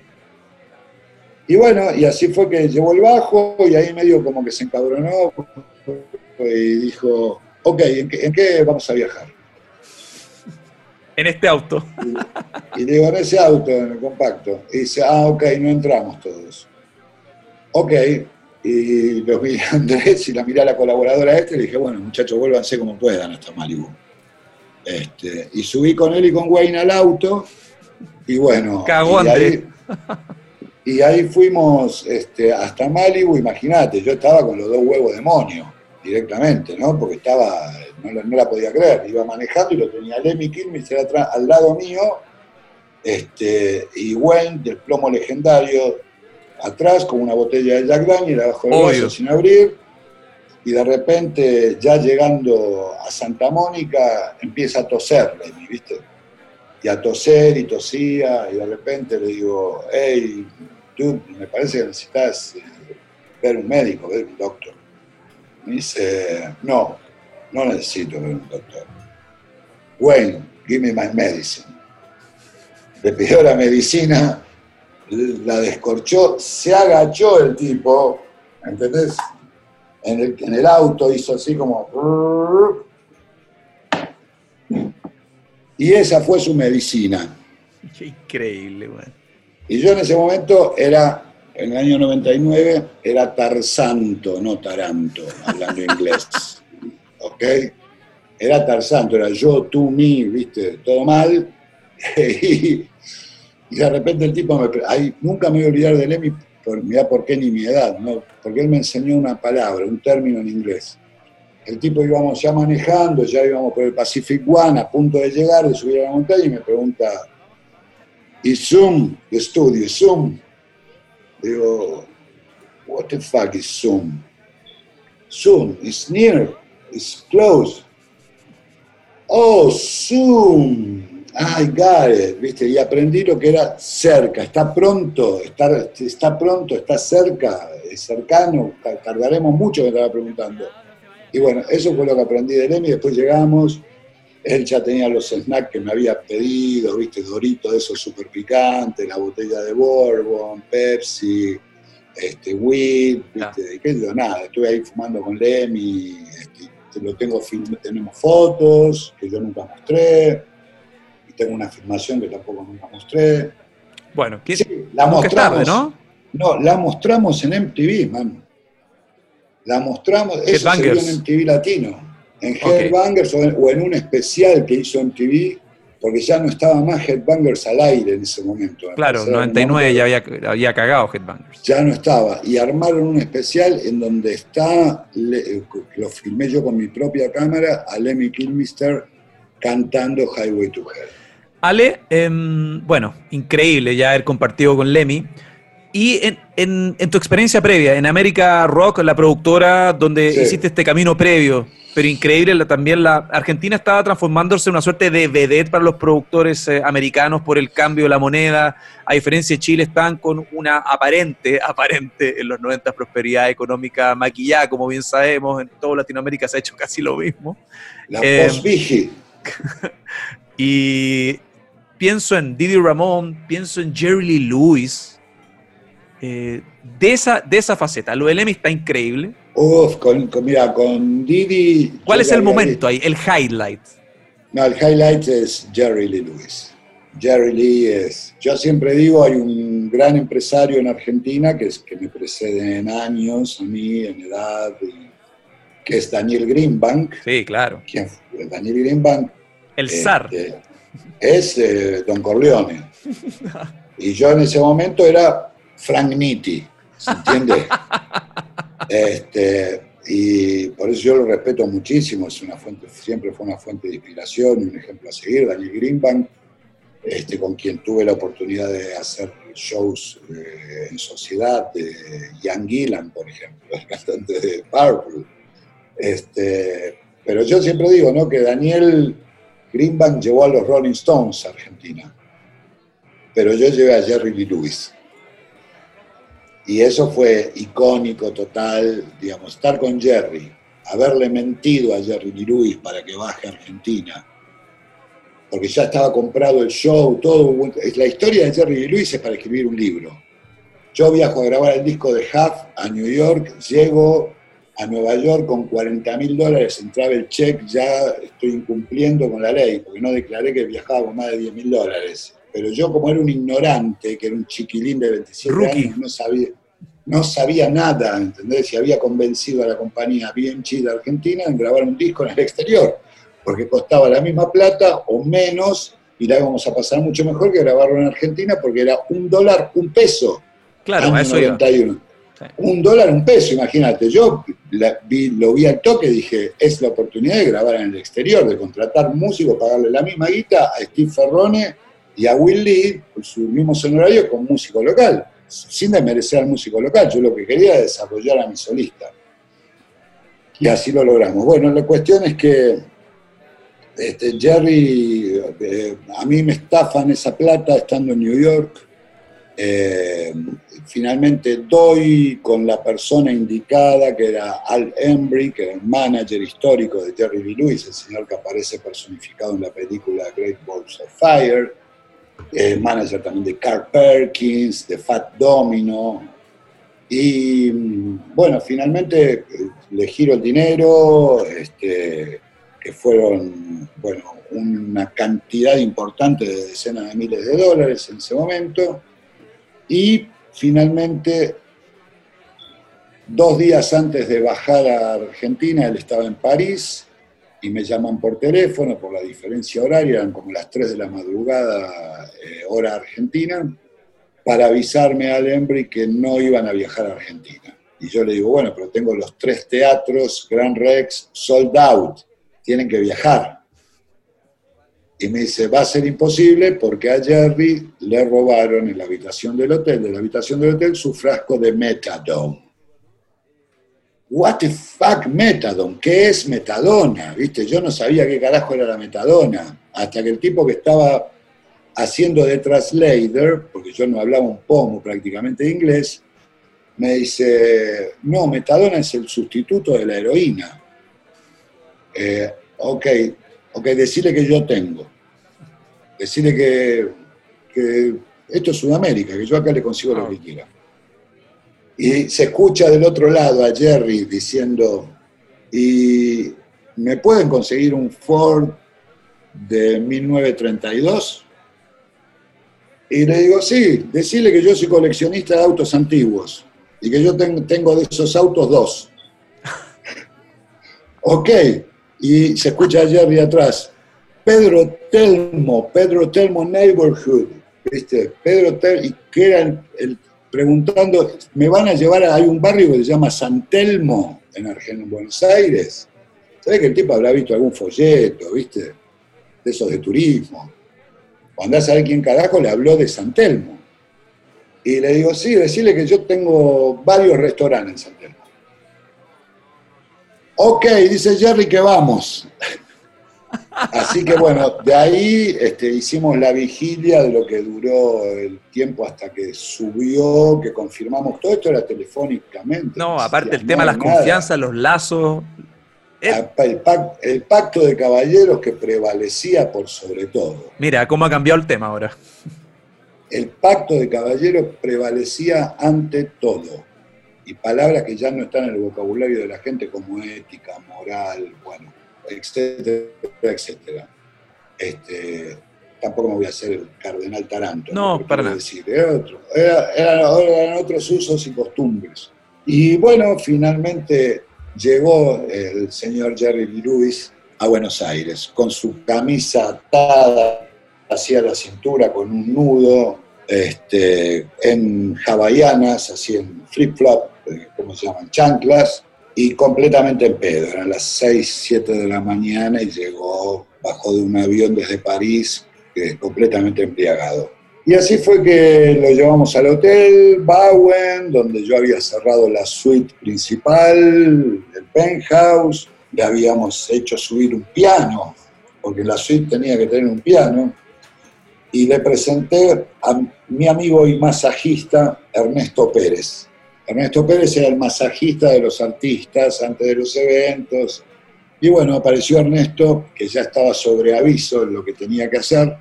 Y bueno, y así fue que llevó el bajo y ahí medio como que se encabronó y dijo, ok, ¿en qué, vamos a viajar? En este auto. Y, digo, en ese auto, en el compacto. Y dice, ah, ok, no entramos todos. Ok, y los vi a Andrés y la miré a la colaboradora este y le dije, bueno, muchachos, vuélvanse como puedan hasta Malibu. Este, y subí con él y con Wayne al auto y bueno. Cagó y ahí, y ahí fuimos este, hasta Malibu, imagínate, yo estaba con los dos huevos demonios directamente, ¿no? Porque estaba, no, la podía creer, iba manejando y lo tenía Lemmy Kilmister atrás, al lado mío, este, y Wayne del plomo legendario atrás con una botella de Jack Daniel abajo del brazo sin abrir, y de repente, ya llegando a Santa Mónica, empieza a toser Lemmy, ¿viste? Y a toser y tosía, y de repente le digo, hey, tú, me parece que necesitas eh, ver un médico, ver un doctor me dice, no, no necesito ver un doctor. Wayne, give me my medicine. Le pidió la medicina, la descorchó, se agachó el tipo, ¿entendés? En el, en el auto hizo así como... Y esa fue su medicina. Qué increíble, güey. Y yo en ese momento era, en el año 99, era Tarzanto, no Taranto, hablando inglés. [LAUGHS] ¿Ok? Era Tarzanto, era yo, tú, mí, viste, todo mal. [LAUGHS] y, de repente el tipo me... Ay, nunca me voy a olvidar de Lemmy, por, mira por qué ni mi edad, ¿no? porque él me enseñó una palabra, un término en inglés. El tipo íbamos ya manejando, ya íbamos por el Pacific One, a punto de llegar, de subir a la montaña, y me pregunta, ¿y Zoom? ¿Qué estudio? ¿Zoom? Digo, what the fuck is Zoom? Zoom, is near, is close. Oh, Zoom. I got it, ¿viste? Y aprendí lo que era cerca, está pronto, está, pronto, está cerca, es cercano, tardaremos mucho, me estaba preguntando. Y bueno, eso fue lo que aprendí de Lemmy. Después llegamos, él ya tenía los snacks que me había pedido, viste, Doritos, esos súper picantes, la botella de Bourbon, Pepsi, este, Weed, viste, qué nada. Estuve ahí fumando con Lemmy, este, lo tengo, tenemos fotos que yo nunca mostré, y tengo una filmación que tampoco nunca mostré. Bueno, ¿qué, la mostramos, ¿no? No, la mostramos en MTV, man. La mostramos, eso se vio en MTV Latino, en Headbangers o, en, un especial que hizo MTV, porque ya no estaba más Headbangers al aire en ese momento. Claro, 99 ya había, había, cagado Headbangers. Ya no estaba, y armaron un especial en donde está, lo filmé yo con mi propia cámara, a Lemmy Kilmister cantando Highway to Hell. Ale, em, bueno, increíble ya haber compartido con Lemmy. Y en, tu experiencia previa, en América Rock, la productora donde hiciste este camino previo, pero increíble, también la Argentina estaba transformándose en una suerte de vedette para los productores eh, americanos por el cambio de la moneda. A diferencia de Chile, están con una aparente, [LAUGHS] aparente en los 90 prosperidad económica maquillada, como bien sabemos, en toda Latinoamérica se ha hecho [LAUGHS] casi lo mismo. La eh, [LAUGHS] Y pienso en Didi Ramón, pienso en Jerry Lee Lewis eh, de, esa, de esa faceta. Lo del Emmy está increíble. Uf, con, mira, con Didi. ¿Cuál es el momento ahí, el highlight? No, el highlight es Jerry Lee Lewis. Jerry Lee es. Yo siempre digo, hay un gran empresario en Argentina que, es, que me precede en años, a mí, en edad, que es Daniel Greenbank. Sí, claro. ¿Quién Daniel Greenbank. El zar. Este, es eh, Don Corleone. [LAUGHS] y yo en ese momento era Frank Nitti, ¿se entiende? [LAUGHS] este, y por eso yo lo respeto muchísimo, es una fuente, siempre fue una fuente de inspiración y un ejemplo a seguir, Daniel Greenbank, este, con quien tuve la oportunidad de hacer shows eh, en sociedad, de Ian Gillan, por ejemplo, el [LAUGHS] cantante de Purple. Este, pero yo siempre digo ¿no? que Daniel Greenbank llevó a los Rolling Stones a Argentina, pero yo llevé a Jerry Lee Lewis. Y eso fue icónico total, digamos, estar con Jerry, haberle mentido a Jerry Lee para que baje a Argentina, porque ya estaba comprado el show, todo. La historia de Jerry Lewis es para escribir un libro. Yo viajo a grabar el disco de Huff a New York, llego a Nueva York con 40 mil dólares en travel check, ya estoy incumpliendo con la ley, porque no declaré que viajaba con más de 10 mil dólares pero yo como era un ignorante, que era un chiquilín de 27 años, no sabía, no sabía nada, ¿entendés? Si había convencido a la compañía bien chida argentina en grabar un disco en el exterior, porque costaba la misma plata o menos y la íbamos a pasar mucho mejor que grabarlo en Argentina porque era un dólar, un peso. Claro, eso 91. Un dólar, un peso, imagínate. Yo lo vi al toque y dije, es la oportunidad de grabar en el exterior, de contratar músicos, pagarle la misma guita a Steve Ferrone y a Will Lee por su mismo honorario con músico local, sin desmerecer al músico local. Yo lo que quería era desarrollar a mi solista. Y así lo logramos. Bueno, la cuestión es que este, Jerry, eh, a mí me estafan esa plata estando en New York. Eh, finalmente doy con la persona indicada, que era Al Embry, que era el manager histórico de Jerry Lee Lewis, el señor que aparece personificado en la película Great Balls of Fire, manager también de Carl Perkins, de Fat Domino. Y bueno, finalmente eh, le giro el dinero, este, que fueron, bueno, una cantidad importante de decenas de miles de dólares en ese momento y finalmente, dos días antes de bajar a Argentina, él estaba en París y me llaman por teléfono por la diferencia horaria, eran como las 3 de la madrugada, eh, hora argentina, para avisarme al Embry que no iban a viajar a Argentina. Y yo le digo, bueno, pero tengo los tres teatros, Grand Rex, sold out, tienen que viajar. Y me dice, va a ser imposible porque a Jerry le robaron en la habitación del hotel, de la habitación del hotel, su frasco de metadone. What the fuck metadone? ¿Qué es metadona? ¿Viste? Yo no sabía qué carajo era la metadona. Hasta que el tipo que estaba haciendo de translator, porque yo no hablaba un pomo prácticamente de inglés, me dice, no, metadona es el sustituto de la heroína. Eh, ok, Ok, decirle que yo tengo. Decirle que, esto es Sudamérica, que yo acá le consigo lo que quiera. Y se escucha del otro lado a Jerry diciendo, ¿y me pueden conseguir un Ford de 1932? Y le digo, sí, decirle que yo soy coleccionista de autos antiguos y que yo tengo de esos autos dos. [LAUGHS] ok, y se escucha a Jerry atrás, Pedro Telmo, Pedro Telmo Neighborhood, ¿viste? Pedro Telmo, y que eran el, preguntando, me van a llevar a, hay un barrio que se llama San Telmo en en Buenos Aires. ¿Sabes que el tipo habrá visto algún folleto, viste? De esos de turismo. Cuando a saber quién carajo le habló de San Telmo. Y le digo, sí, decirle que yo tengo varios restaurantes en San Telmo. Ok, dice Jerry que vamos. Así que bueno, de ahí este, hicimos la vigilia de lo que duró el tiempo hasta que subió, que confirmamos todo esto era telefónicamente. No, aparte el tema de las confianzas, los lazos. El, el, pacto de caballeros que prevalecía por sobre todo. Mira cómo ha cambiado el tema ahora. El pacto de caballeros prevalecía ante todo y palabras que ya no están en el vocabulario de la gente como ética, moral, bueno, etcétera, etcétera. Este, tampoco me voy a hacer el cardenal Taranto. No, para nada. Decir, otro, eran otros usos y costumbres. Y bueno, finalmente llegó el señor Jerry Lewis a Buenos Aires con su camisa atada hacia la cintura con un nudo, este, en hawaianas, así en flip-flop, eh, ¿cómo se llaman? Chanclas, y completamente en pedo. Eran las 6, 7 de la mañana y llegó, bajó de un avión desde París, completamente embriagado. Y así fue que lo llevamos al hotel Bowen, donde yo había cerrado la suite principal, el penthouse, le habíamos hecho subir un piano, porque la suite tenía que tener un piano, y le presenté a mi amigo y masajista Ernesto Pérez. Ernesto Pérez era el masajista de los artistas antes de los eventos. Y bueno, apareció Ernesto, que ya estaba sobre aviso en lo que tenía que hacer,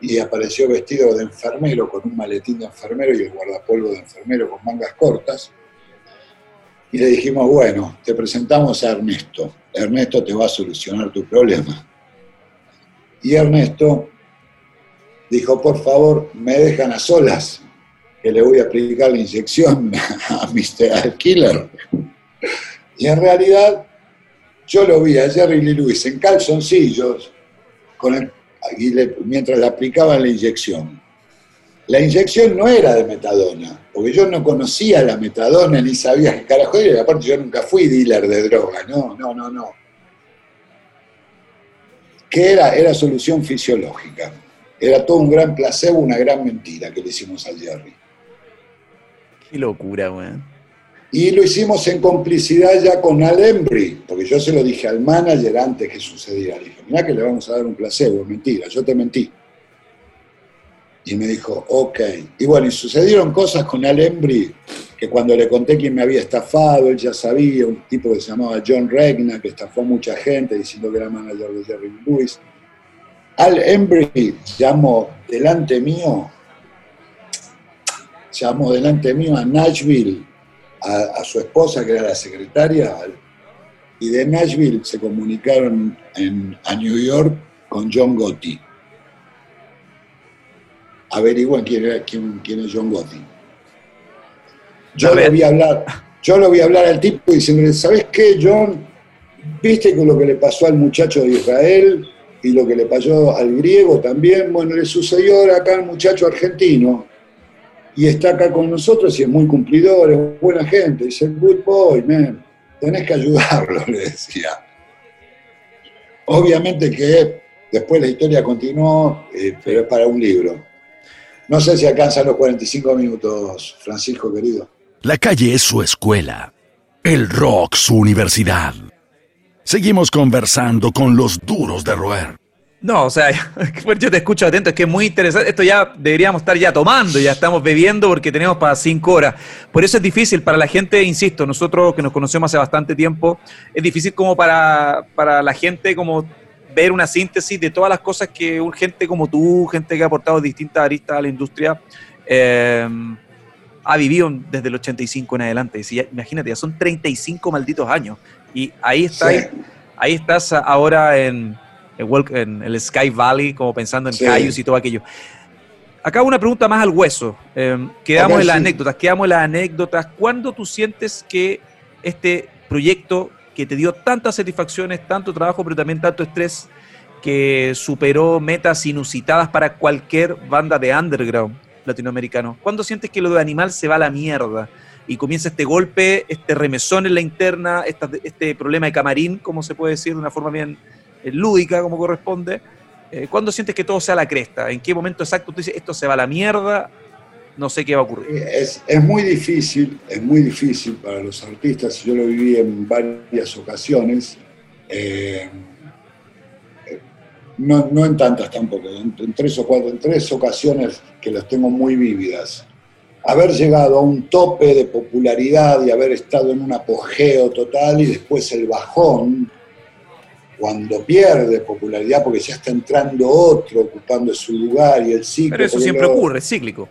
y apareció vestido de enfermero, con un maletín de enfermero y el guardapolvo de enfermero con mangas cortas. Y le dijimos, bueno, te presentamos a Ernesto. Ernesto te va a solucionar tu problema. Y Ernesto dijo, por favor, me dejan a solas le voy a aplicar la inyección [LAUGHS] a Mr. Killer. Y en realidad yo lo vi a Jerry Lee Lewis en calzoncillos con mientras le aplicaban la inyección. La inyección no era de metadona, porque yo no conocía la metadona ni sabía qué carajo era, y aparte yo nunca fui dealer de droga, no, no, no, no. ¿Qué era? Era solución fisiológica. Era todo un gran placebo, una gran mentira que le hicimos a Jerry. Qué locura, weón. Y lo hicimos en complicidad ya con Alembry, porque yo se lo dije al manager antes que sucediera. Le dije, mirá que le vamos a dar un placebo, mentira, yo te mentí. Y me dijo, ok. Y bueno, y sucedieron cosas con Al Embry, que cuando le conté quién me había estafado, él ya sabía, un tipo que se llamaba John Regna, que estafó a mucha gente diciendo que era manager de Jerry Lewis. Al Embry llamó delante mío, llamó delante mío a Nashville, a, su esposa, que era la secretaria, y de Nashville se comunicaron a New York con John Gotti. Averigüen quién, quién, quién es John Gotti. Yo le voy a hablar, yo voy a hablar al tipo diciendo, ¿sabes qué, John? ¿Viste con lo que le pasó al muchacho de Israel y lo que le pasó al griego también? Bueno, le sucedió ahora acá al muchacho argentino y está acá con nosotros y es muy cumplidor, es buena gente. Dice, good boy, man, tenés que ayudarlo, [LAUGHS] le decía. Obviamente que después la historia continuó, eh, pero es para un libro. No sé si alcanzan los 45 minutos, Francisco querido. La calle es su escuela, el rock su universidad. Seguimos conversando con los duros de roer. No, o sea, [LAUGHS] yo te escucho atento, es que es muy interesante. Esto ya deberíamos estar ya tomando, ya estamos bebiendo porque tenemos para cinco horas. Por eso es difícil para la gente, insisto, nosotros que nos conocemos hace bastante tiempo, es difícil como para, para la gente como ver una síntesis de todas las cosas que un gente como tú, gente que ha aportado distintas aristas a la industria, eh, ha vivido desde el 85 en adelante. imagínate, ya son 35 malditos años. Y ahí, está, ahí estás ahora en en el Sky Valley, como pensando en Cayus y todo aquello. Acá una pregunta más al hueso. Eh, quedamos en las anécdotas, quedamos en las anécdotas. ¿Cuándo tú sientes que este proyecto que te dio tantas satisfacciones, tanto trabajo, pero también tanto estrés, que superó metas inusitadas para cualquier banda de underground latinoamericano? ¿Cuándo sientes que lo de animal se va a la mierda? Y comienza este golpe, este remesón en la interna, este problema de camarín, como se puede decir de una forma bien, lúdica como corresponde. Eh, ¿Cuándo sientes que todo sea la cresta? ¿En qué momento exacto tú dices esto se va a la mierda? No sé qué va a ocurrir. Es, muy difícil, es muy difícil para los artistas. Yo lo viví en varias ocasiones. Eh, no, en tantas tampoco, en, tres o cuatro, en tres ocasiones que las tengo muy vívidas. Haber llegado a un tope de popularidad y haber estado en un apogeo total y después el bajón, cuando pierde popularidad porque ya está entrando otro ocupando su lugar y el ciclo. Pero eso siempre ocurre, es cíclico.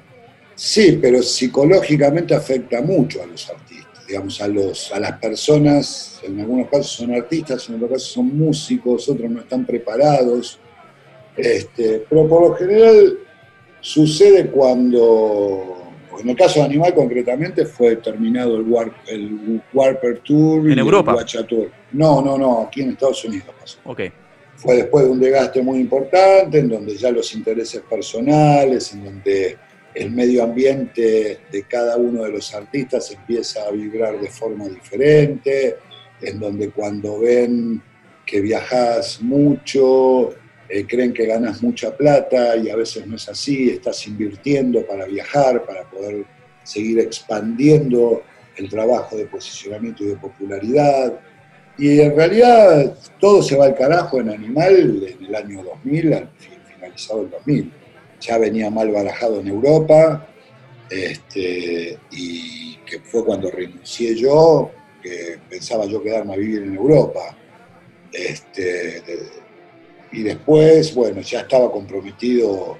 Sí, pero psicológicamente afecta mucho a los artistas, digamos, a, los, a las personas, en algunos casos son artistas, en otros casos son músicos, otros no están preparados. Este, pero por lo general sucede cuando en el caso de Animal concretamente fue terminado el, el Warper Tour. ¿En Europa? Tour. No, no, no, aquí en Estados Unidos pasó. Ok. Fue después de un desgaste muy importante, en donde ya los intereses personales, en donde el medio ambiente de cada uno de los artistas empieza a vibrar de forma diferente, en donde cuando ven que viajas mucho, eh, creen que ganas mucha plata y a veces no es así, estás invirtiendo para viajar, para poder seguir expandiendo el trabajo de posicionamiento y de popularidad. Y en realidad todo se va al carajo en Animal en el año 2000, al finalizado el 2000. Ya venía mal barajado en Europa, este, y que fue cuando renuncié yo, que pensaba yo quedarme a vivir en Europa. Este, y después, bueno, ya estaba comprometido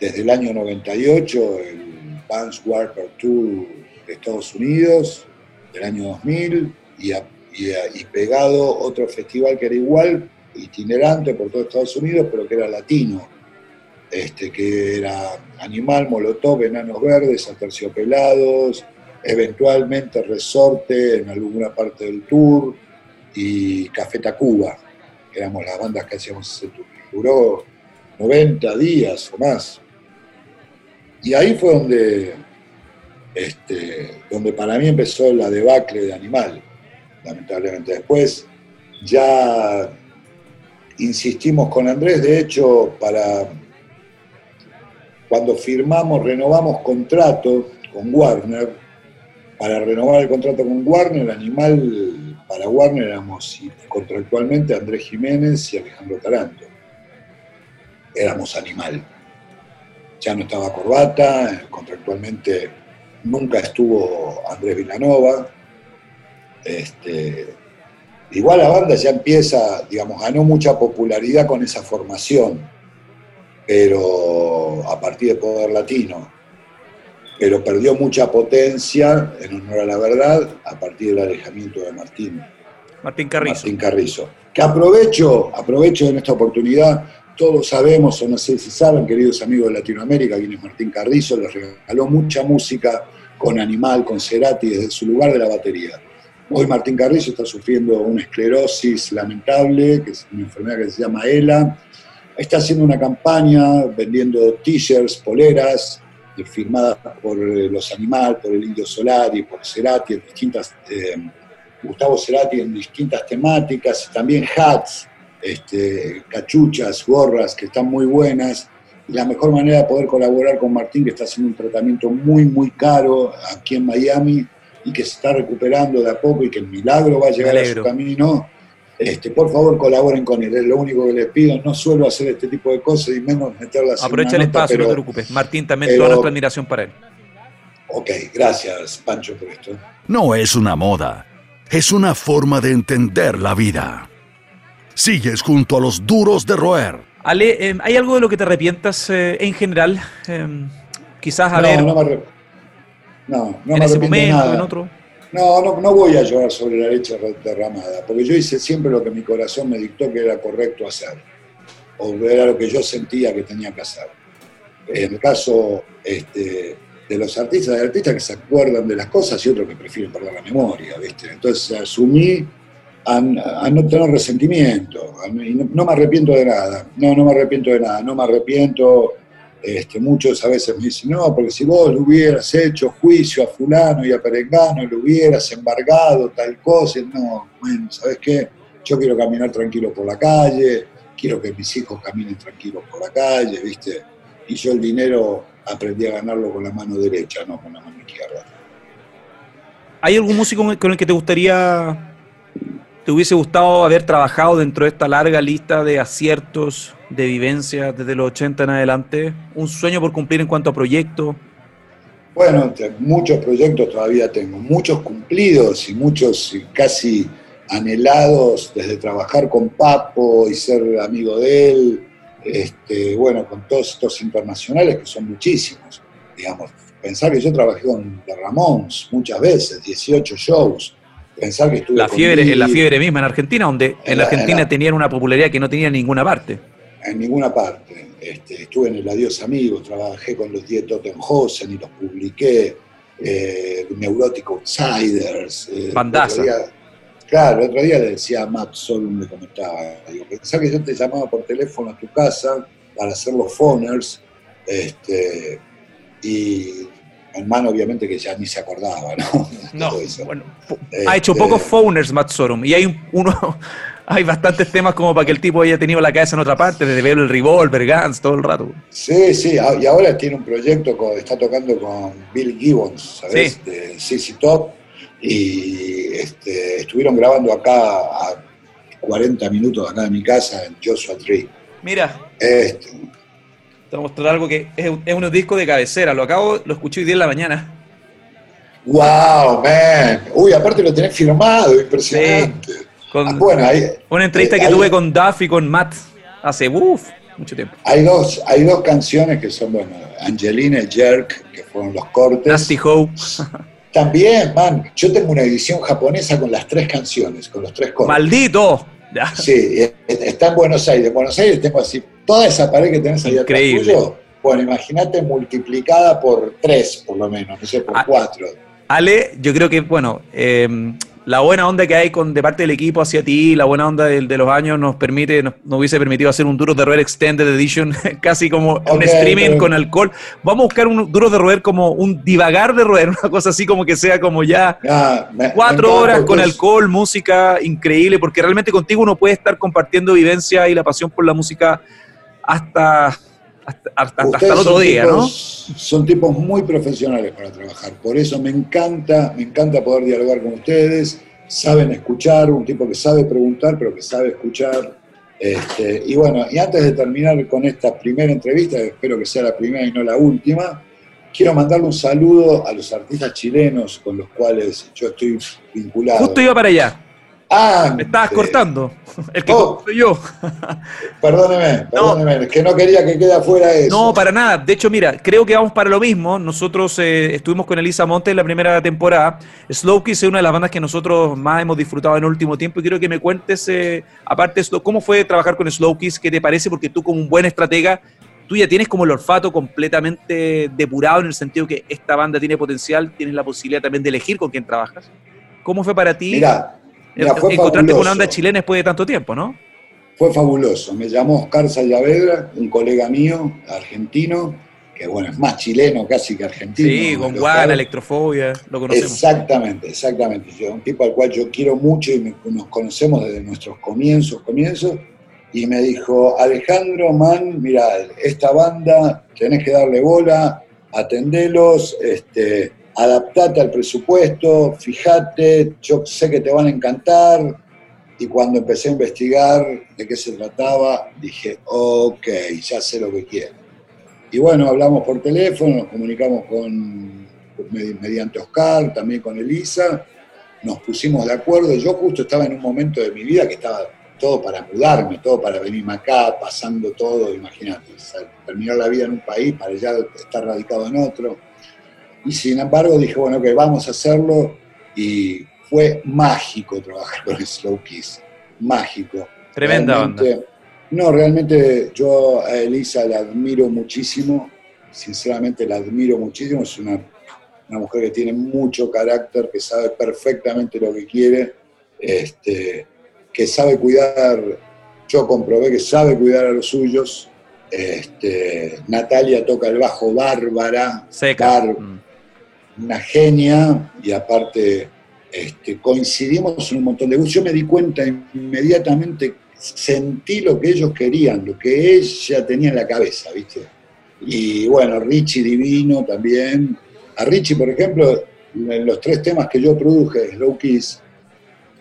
desde el año 98 el Vance Warper Tour de Estados Unidos, del año 2000, y, y, pegado otro festival que era igual, itinerante por todo Estados Unidos, pero que era latino, este, que era Animal, Molotov, Enanos Verdes, Aterciopelados, eventualmente Resorte en alguna parte del tour y Café Tacuba éramos las bandas que hacíamos ese tour. Duró 90 días o más. Y ahí fue donde, este, donde para mí empezó la debacle de Animal, lamentablemente. Después ya insistimos con Andrés, de hecho, para cuando firmamos, renovamos contrato con Warner, para renovar el contrato con Warner, Animal para Warner éramos contractualmente Andrés Jiménez y Alejandro Taranto. Éramos animal. ya no estaba Corbata, contractualmente nunca estuvo Andrés Villanova. Este, igual la banda ya empieza, digamos, ganó mucha popularidad con esa formación, pero a partir de Poder Latino, pero perdió mucha potencia, en honor a la verdad, a partir del alejamiento de Martín. Martín Carrizo. Martín Carrizo. Que aprovecho, aprovecho en esta oportunidad, todos sabemos, o no sé si saben, queridos amigos de Latinoamérica, quién es Martín Carrizo, les regaló mucha música con Animal, con Cerati, desde su lugar de la batería. Hoy Martín Carrizo está sufriendo una esclerosis lamentable, que es una enfermedad que se llama ELA. Está haciendo una campaña vendiendo t-shirts, poleras, firmadas por eh, los Animal, por el Indio Solari, por Cerati, en distintas, eh, Gustavo Cerati en distintas temáticas, también hats, este, cachuchas, gorras que están muy buenas. Y la mejor manera de poder colaborar con Martín, que está haciendo un tratamiento muy, muy caro aquí en Miami y que se está recuperando de a poco y que el milagro va a llegar a su camino, este, por favor colaboren con él, es lo único que les pido, no suelo hacer este tipo de cosas y menos meterlas Aprovecha el espacio, no te preocupes. Martín, también toda nuestra admiración para él. Ok, gracias Pancho por esto. No es una moda, es una forma de entender la vida. Sigues junto a los duros de roer. Ale, em, ¿hay algo de lo que te arrepientas eh, en general? Em, quizás a no, ver... No, me no, no en me ese momento, nada. en otro. No, no, no voy a llorar sobre la leche derramada, porque yo hice siempre lo que mi corazón me dictó que era correcto hacer, o era lo que yo sentía que tenía que hacer. En el caso este, de los artistas, hay artistas que se acuerdan de las cosas y otros que prefieren perder la memoria, ¿viste? Entonces asumí a, no tener resentimiento, no, no, me arrepiento de nada, no, no me arrepiento de nada, no me arrepiento este, muchos a veces me dicen, no, porque si vos le hubieras hecho juicio a fulano y a perengano, le hubieras embargado tal cosa, no, bueno, ¿sabes qué? Yo quiero caminar tranquilo por la calle, quiero que mis hijos caminen tranquilos por la calle, ¿viste? Y yo el dinero aprendí a ganarlo con la mano derecha, no con la mano izquierda. ¿Hay algún músico con el que te gustaría, te hubiese gustado haber trabajado dentro de esta larga lista de aciertos, de vivencia desde los 80 en adelante? ¿Un sueño por cumplir en cuanto a proyectos? Bueno, muchos proyectos todavía tengo, muchos cumplidos y muchos casi anhelados desde trabajar con Papo y ser amigo de él, este, bueno, con todos estos internacionales que son muchísimos, digamos. Pensar que yo trabajé con Ramones muchas veces, 18 shows. Pensar que estuve la fiebre, la fiebre misma en Argentina, donde en, la, Argentina tenían una popularidad que no tenía en ninguna parte en ninguna parte. Este, estuve en el Adiós Amigos, trabajé con los Die Tottenhausen y los publiqué, eh, Neurotic Outsiders. Eh, Bandaza. claro, el otro día le decía a Matt Solum, le comentaba, digo, pensá que yo te llamaba por teléfono a tu casa para hacer los phoners, este, y hermano obviamente que ya ni se acordaba, ¿no? [LAUGHS] No, bueno, ha hecho pocos este, phoners Matt Sorum, y hay uno [LAUGHS] hay bastantes temas como para que el tipo haya tenido la cabeza en otra parte, desde ver el Revolver, Guns, todo el rato. Sí, sí, y ahora tiene un proyecto, con, está tocando con Bill Gibbons, ¿sabes? De CC Top, y este, estuvieron grabando acá a 40 minutos acá en mi casa, en Joshua Tree. Mira. Este. Te voy a mostrar algo que es, es un disco de cabecera, lo acabo, lo escuché hoy día en la mañana. ¡Wow, man! Uy, aparte lo tenés firmado, impresionante. Ah, bueno, una entrevista que tuve con Duff y con Matt hace uf, mucho tiempo. Hay dos, hay dos canciones que son, bueno, Angelina y Jerk, que fueron los cortes. Nasty Hope. También, man, yo tengo una edición japonesa con las tres canciones, con los tres cortes. ¡Maldito! Sí, está en Buenos Aires. En Buenos Aires tengo así, toda esa pared que tenés ahí atrás tuyo, bueno, imagínate multiplicada por tres, por lo menos, no sé, por ah, cuatro. Ale, yo creo que, bueno, eh, la buena onda que hay con, de parte del equipo hacia ti, la buena onda de, los años nos permite, nos, hubiese permitido hacer un Duro de Roer Extended Edition, [LAUGHS] casi como un streaming con alcohol. Vamos a buscar un Duro de Roer como un divagar de Roer, [LAUGHS] una cosa así como que sea como ya cuatro horas con alcohol, música increíble, porque realmente contigo uno puede estar compartiendo vivencia y la pasión por la música hasta hasta, hasta, el otro día, ¿no? Son tipos muy profesionales para trabajar, por eso me encanta, me encanta poder dialogar con ustedes, saben escuchar, un tipo que sabe preguntar, pero que sabe escuchar, Este, y bueno, y antes de terminar con esta primera entrevista, espero que sea la primera y no la última, quiero mandarle un saludo a los artistas chilenos con los cuales yo estoy vinculado. Justo iba para allá. Ah, me estabas eh, cortando. [LAUGHS] El que oh. soy yo. [LAUGHS] Perdóneme, perdóneme, que no quería que quede afuera eso. No, para nada. De hecho, mira, creo que vamos para lo mismo. Nosotros eh, estuvimos con Elisa Montes en la primera temporada. Slowkiss es una de las bandas que nosotros más hemos disfrutado en el último tiempo y quiero que me cuentes, eh, aparte, cómo fue trabajar con Slowkiss, qué te parece, porque tú como un buen estratega tú ya tienes como el olfato completamente depurado en el sentido que esta banda tiene potencial, tienes la posibilidad también de elegir con quién trabajas. ¿Cómo fue para ti mira, encontrarte con una banda chilena después de tanto tiempo, no? Fue fabuloso. Me llamó Oscar Sayavedra, un colega mío, argentino, que bueno, es más chileno casi que argentino. Sí, con Guana, Electrofobia, lo conocemos. Exactamente, exactamente. un tipo al cual yo quiero mucho y nos conocemos desde nuestros comienzos, comienzos y me dijo, Alejandro, man, mira, esta banda tenés que darle bola, atendelos, este, adaptate al presupuesto, fíjate, yo sé que te van a encantar. Y cuando empecé a investigar de qué se trataba, dije, ok, ya sé lo que quiero. Y bueno, hablamos por teléfono, nos comunicamos con, mediante Oscar, también con Elisa, nos pusimos de acuerdo. Yo justo estaba en un momento de mi vida que estaba todo para mudarme, todo para venirme acá, pasando todo, imagínate, terminar la vida en un país para ya estar radicado en otro. Y sin embargo dije, bueno, que vamos a hacerlo y fue mágico trabajar con Slow Kiss, mágico. Tremenda onda. No, realmente yo a Elisa la admiro muchísimo, sinceramente la admiro muchísimo, es una, una mujer que tiene mucho carácter, que sabe perfectamente lo que quiere. Este, que sabe cuidar, yo comprobé que sabe cuidar a los suyos. Este, Natalia toca el bajo bárbara, Seca. Mm. Una genia, y aparte este, coincidimos en un montón de Yo me di cuenta inmediatamente, sentí lo que ellos querían, lo que ella tenía en la cabeza, ¿viste? Y bueno, Richie divino también. A Richie, por ejemplo, en los tres temas que yo produje, Slow Kiss,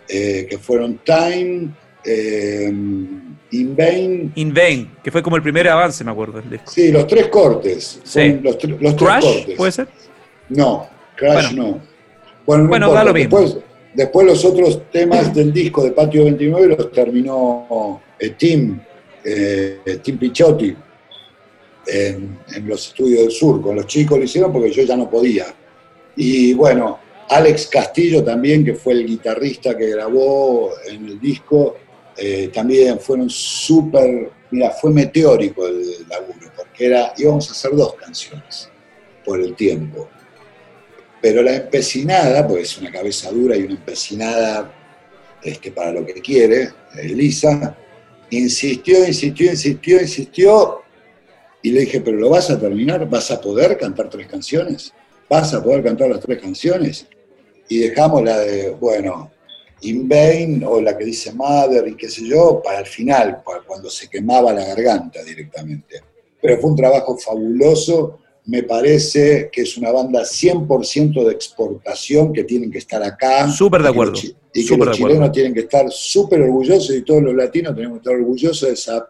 eh, que fueron Time, eh, In Vain. In Vain, que fue como el primer avance, me acuerdo. Del disco. Sí, los tres cortes. Sí. Los, los ¿Crash, tres cortes. ¿Puede ser? No, Crash no. Bueno, bueno da lo mismo. Después, después, los otros temas del disco de Patio 29 los terminó eh, Tim, Tim Pichotti en, en los estudios del sur. Con los chicos lo hicieron porque yo ya no podía. Y bueno, Alex Castillo también, que fue el guitarrista que grabó en el disco, eh, también fueron súper, mira, fue meteórico el laburo, porque era, íbamos a hacer dos canciones por el tiempo. Pero la empecinada, porque es una cabeza dura y una empecinada este, para lo que quiere, Elisa, insistió, insistió, insistió, insistió, y le dije, pero lo vas a terminar, vas a poder cantar tres canciones, vas a poder cantar las tres canciones y dejamos la de, bueno, In Vain o la que dice Mother y qué sé yo, para el final, cuando se quemaba la garganta directamente. Pero fue un trabajo fabuloso, me parece que es una banda 100% de exportación que tienen que estar acá. Súper de acuerdo. Y que los, chilenos tienen que estar súper orgullosos y todos los latinos tenemos que estar orgullosos de esa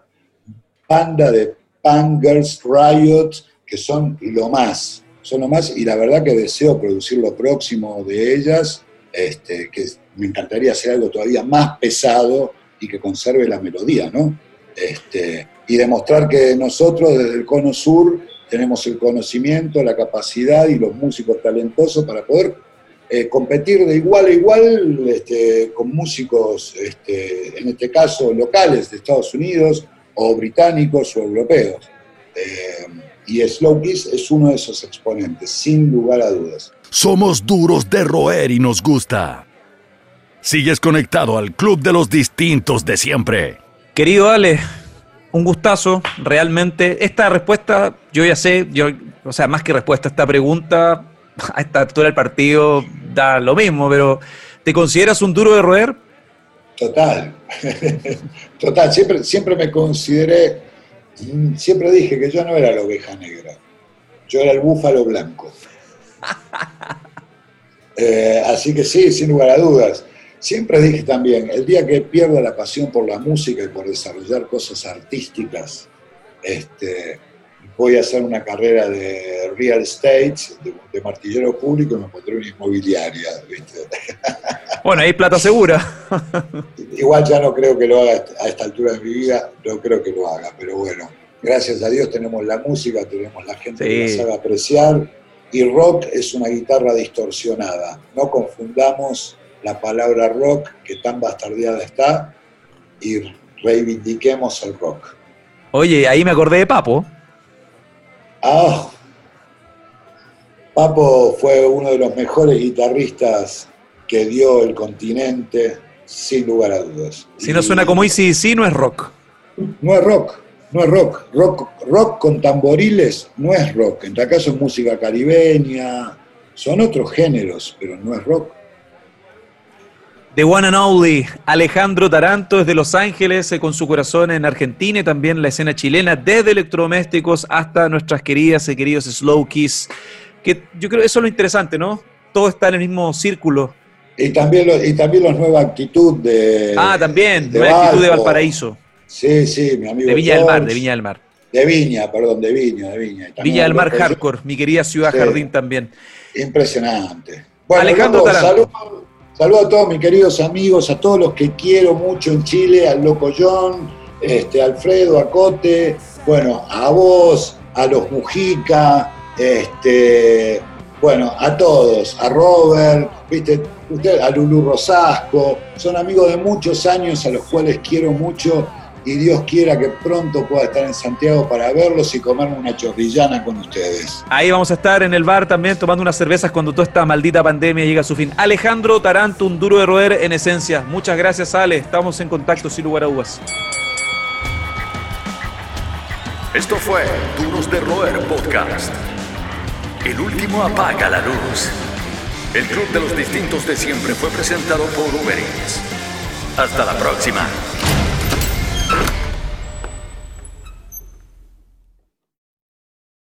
banda de Punk Girls Riot que son lo más son lo más, y la verdad que deseo producir lo próximo de ellas, este, que me encantaría hacer algo todavía más pesado y que conserve la melodía, ¿no? Este, y demostrar que nosotros desde el Cono Sur tenemos el conocimiento, la capacidad y los músicos talentosos para poder eh, competir de igual a igual este, con músicos, este, en este caso locales de Estados Unidos o británicos o europeos. Eh, y Slow Kiss es uno de esos exponentes, sin lugar a dudas. Somos duros de roer y nos gusta. Sigues conectado al Club de los Distintos de siempre. Querido Ale, un gustazo, realmente. Esta respuesta, yo ya sé, yo, o sea, más que respuesta, esta pregunta a esta altura del partido da lo mismo, pero ¿te consideras un duro de roer? Total, [LAUGHS] total, siempre, siempre me consideré siempre dije que yo no era la oveja negra, yo era el búfalo blanco. [LAUGHS] Eh, así que sí, sin lugar a dudas. Siempre dije también, el día que pierda la pasión por la música y por desarrollar cosas artísticas, este, voy a hacer una carrera de real estate, de, martillero público y me pondré una inmobiliaria. Bueno, ahí plata segura. Igual ya no creo que lo haga a esta altura de mi vida, no creo que lo haga, pero bueno, gracias a Dios tenemos la música, tenemos la gente que la sabe apreciar y rock es una guitarra distorsionada. No confundamos la palabra rock, que tan bastardeada está, y reivindiquemos el rock. Oye, ahí me acordé de Papo. Ah, Papo fue uno de los mejores guitarristas que dio el continente, sin lugar a dudas. Si no suena como Easy, sí, no es rock. No es rock, no es rock. rock. Rock con tamboriles no es rock. En este caso es música caribeña, son otros géneros, pero no es rock. The One and Only, Alejandro Taranto desde Los Ángeles, eh, con su corazón en Argentina y también la escena chilena, desde electrodomésticos hasta nuestras queridas y queridos Slow Kiss, que yo creo que eso es lo interesante, ¿no? Todo está en el mismo círculo. Y también, y también la nueva actitud de... Ah, también, de nueva actitud de Valparaíso. Sí, sí, mi amigo. De Viña del Mar, de Viña del Mar. De Viña, perdón, de Viña, de Viña. Viña del Mar Hardcore, mi querida ciudad jardín también. Impresionante. Alejandro Taranto. Saludos a todos mis queridos amigos, a todos los que quiero mucho en Chile, al Loco John, este, Alfredo, a Cote, bueno, a vos, a los Mujica, este, bueno, a todos, a Robert, ¿viste? Usted, a Lulú Rosasco, son amigos de muchos años a los cuales quiero mucho y Dios quiera que pronto pueda estar en Santiago para verlos y comerme una chorrillana con ustedes. Ahí vamos a estar en el bar también tomando unas cervezas cuando toda esta maldita pandemia llega a su fin. Alejandro Taranto, un duro de roer en esencia. Muchas gracias, Ale. Estamos en contacto sin lugar a dudas. Esto fue Duros de Roer Podcast. El último apaga la luz. El Club de los Distintos de Siempre fue presentado por Uber Eats. Hasta la próxima.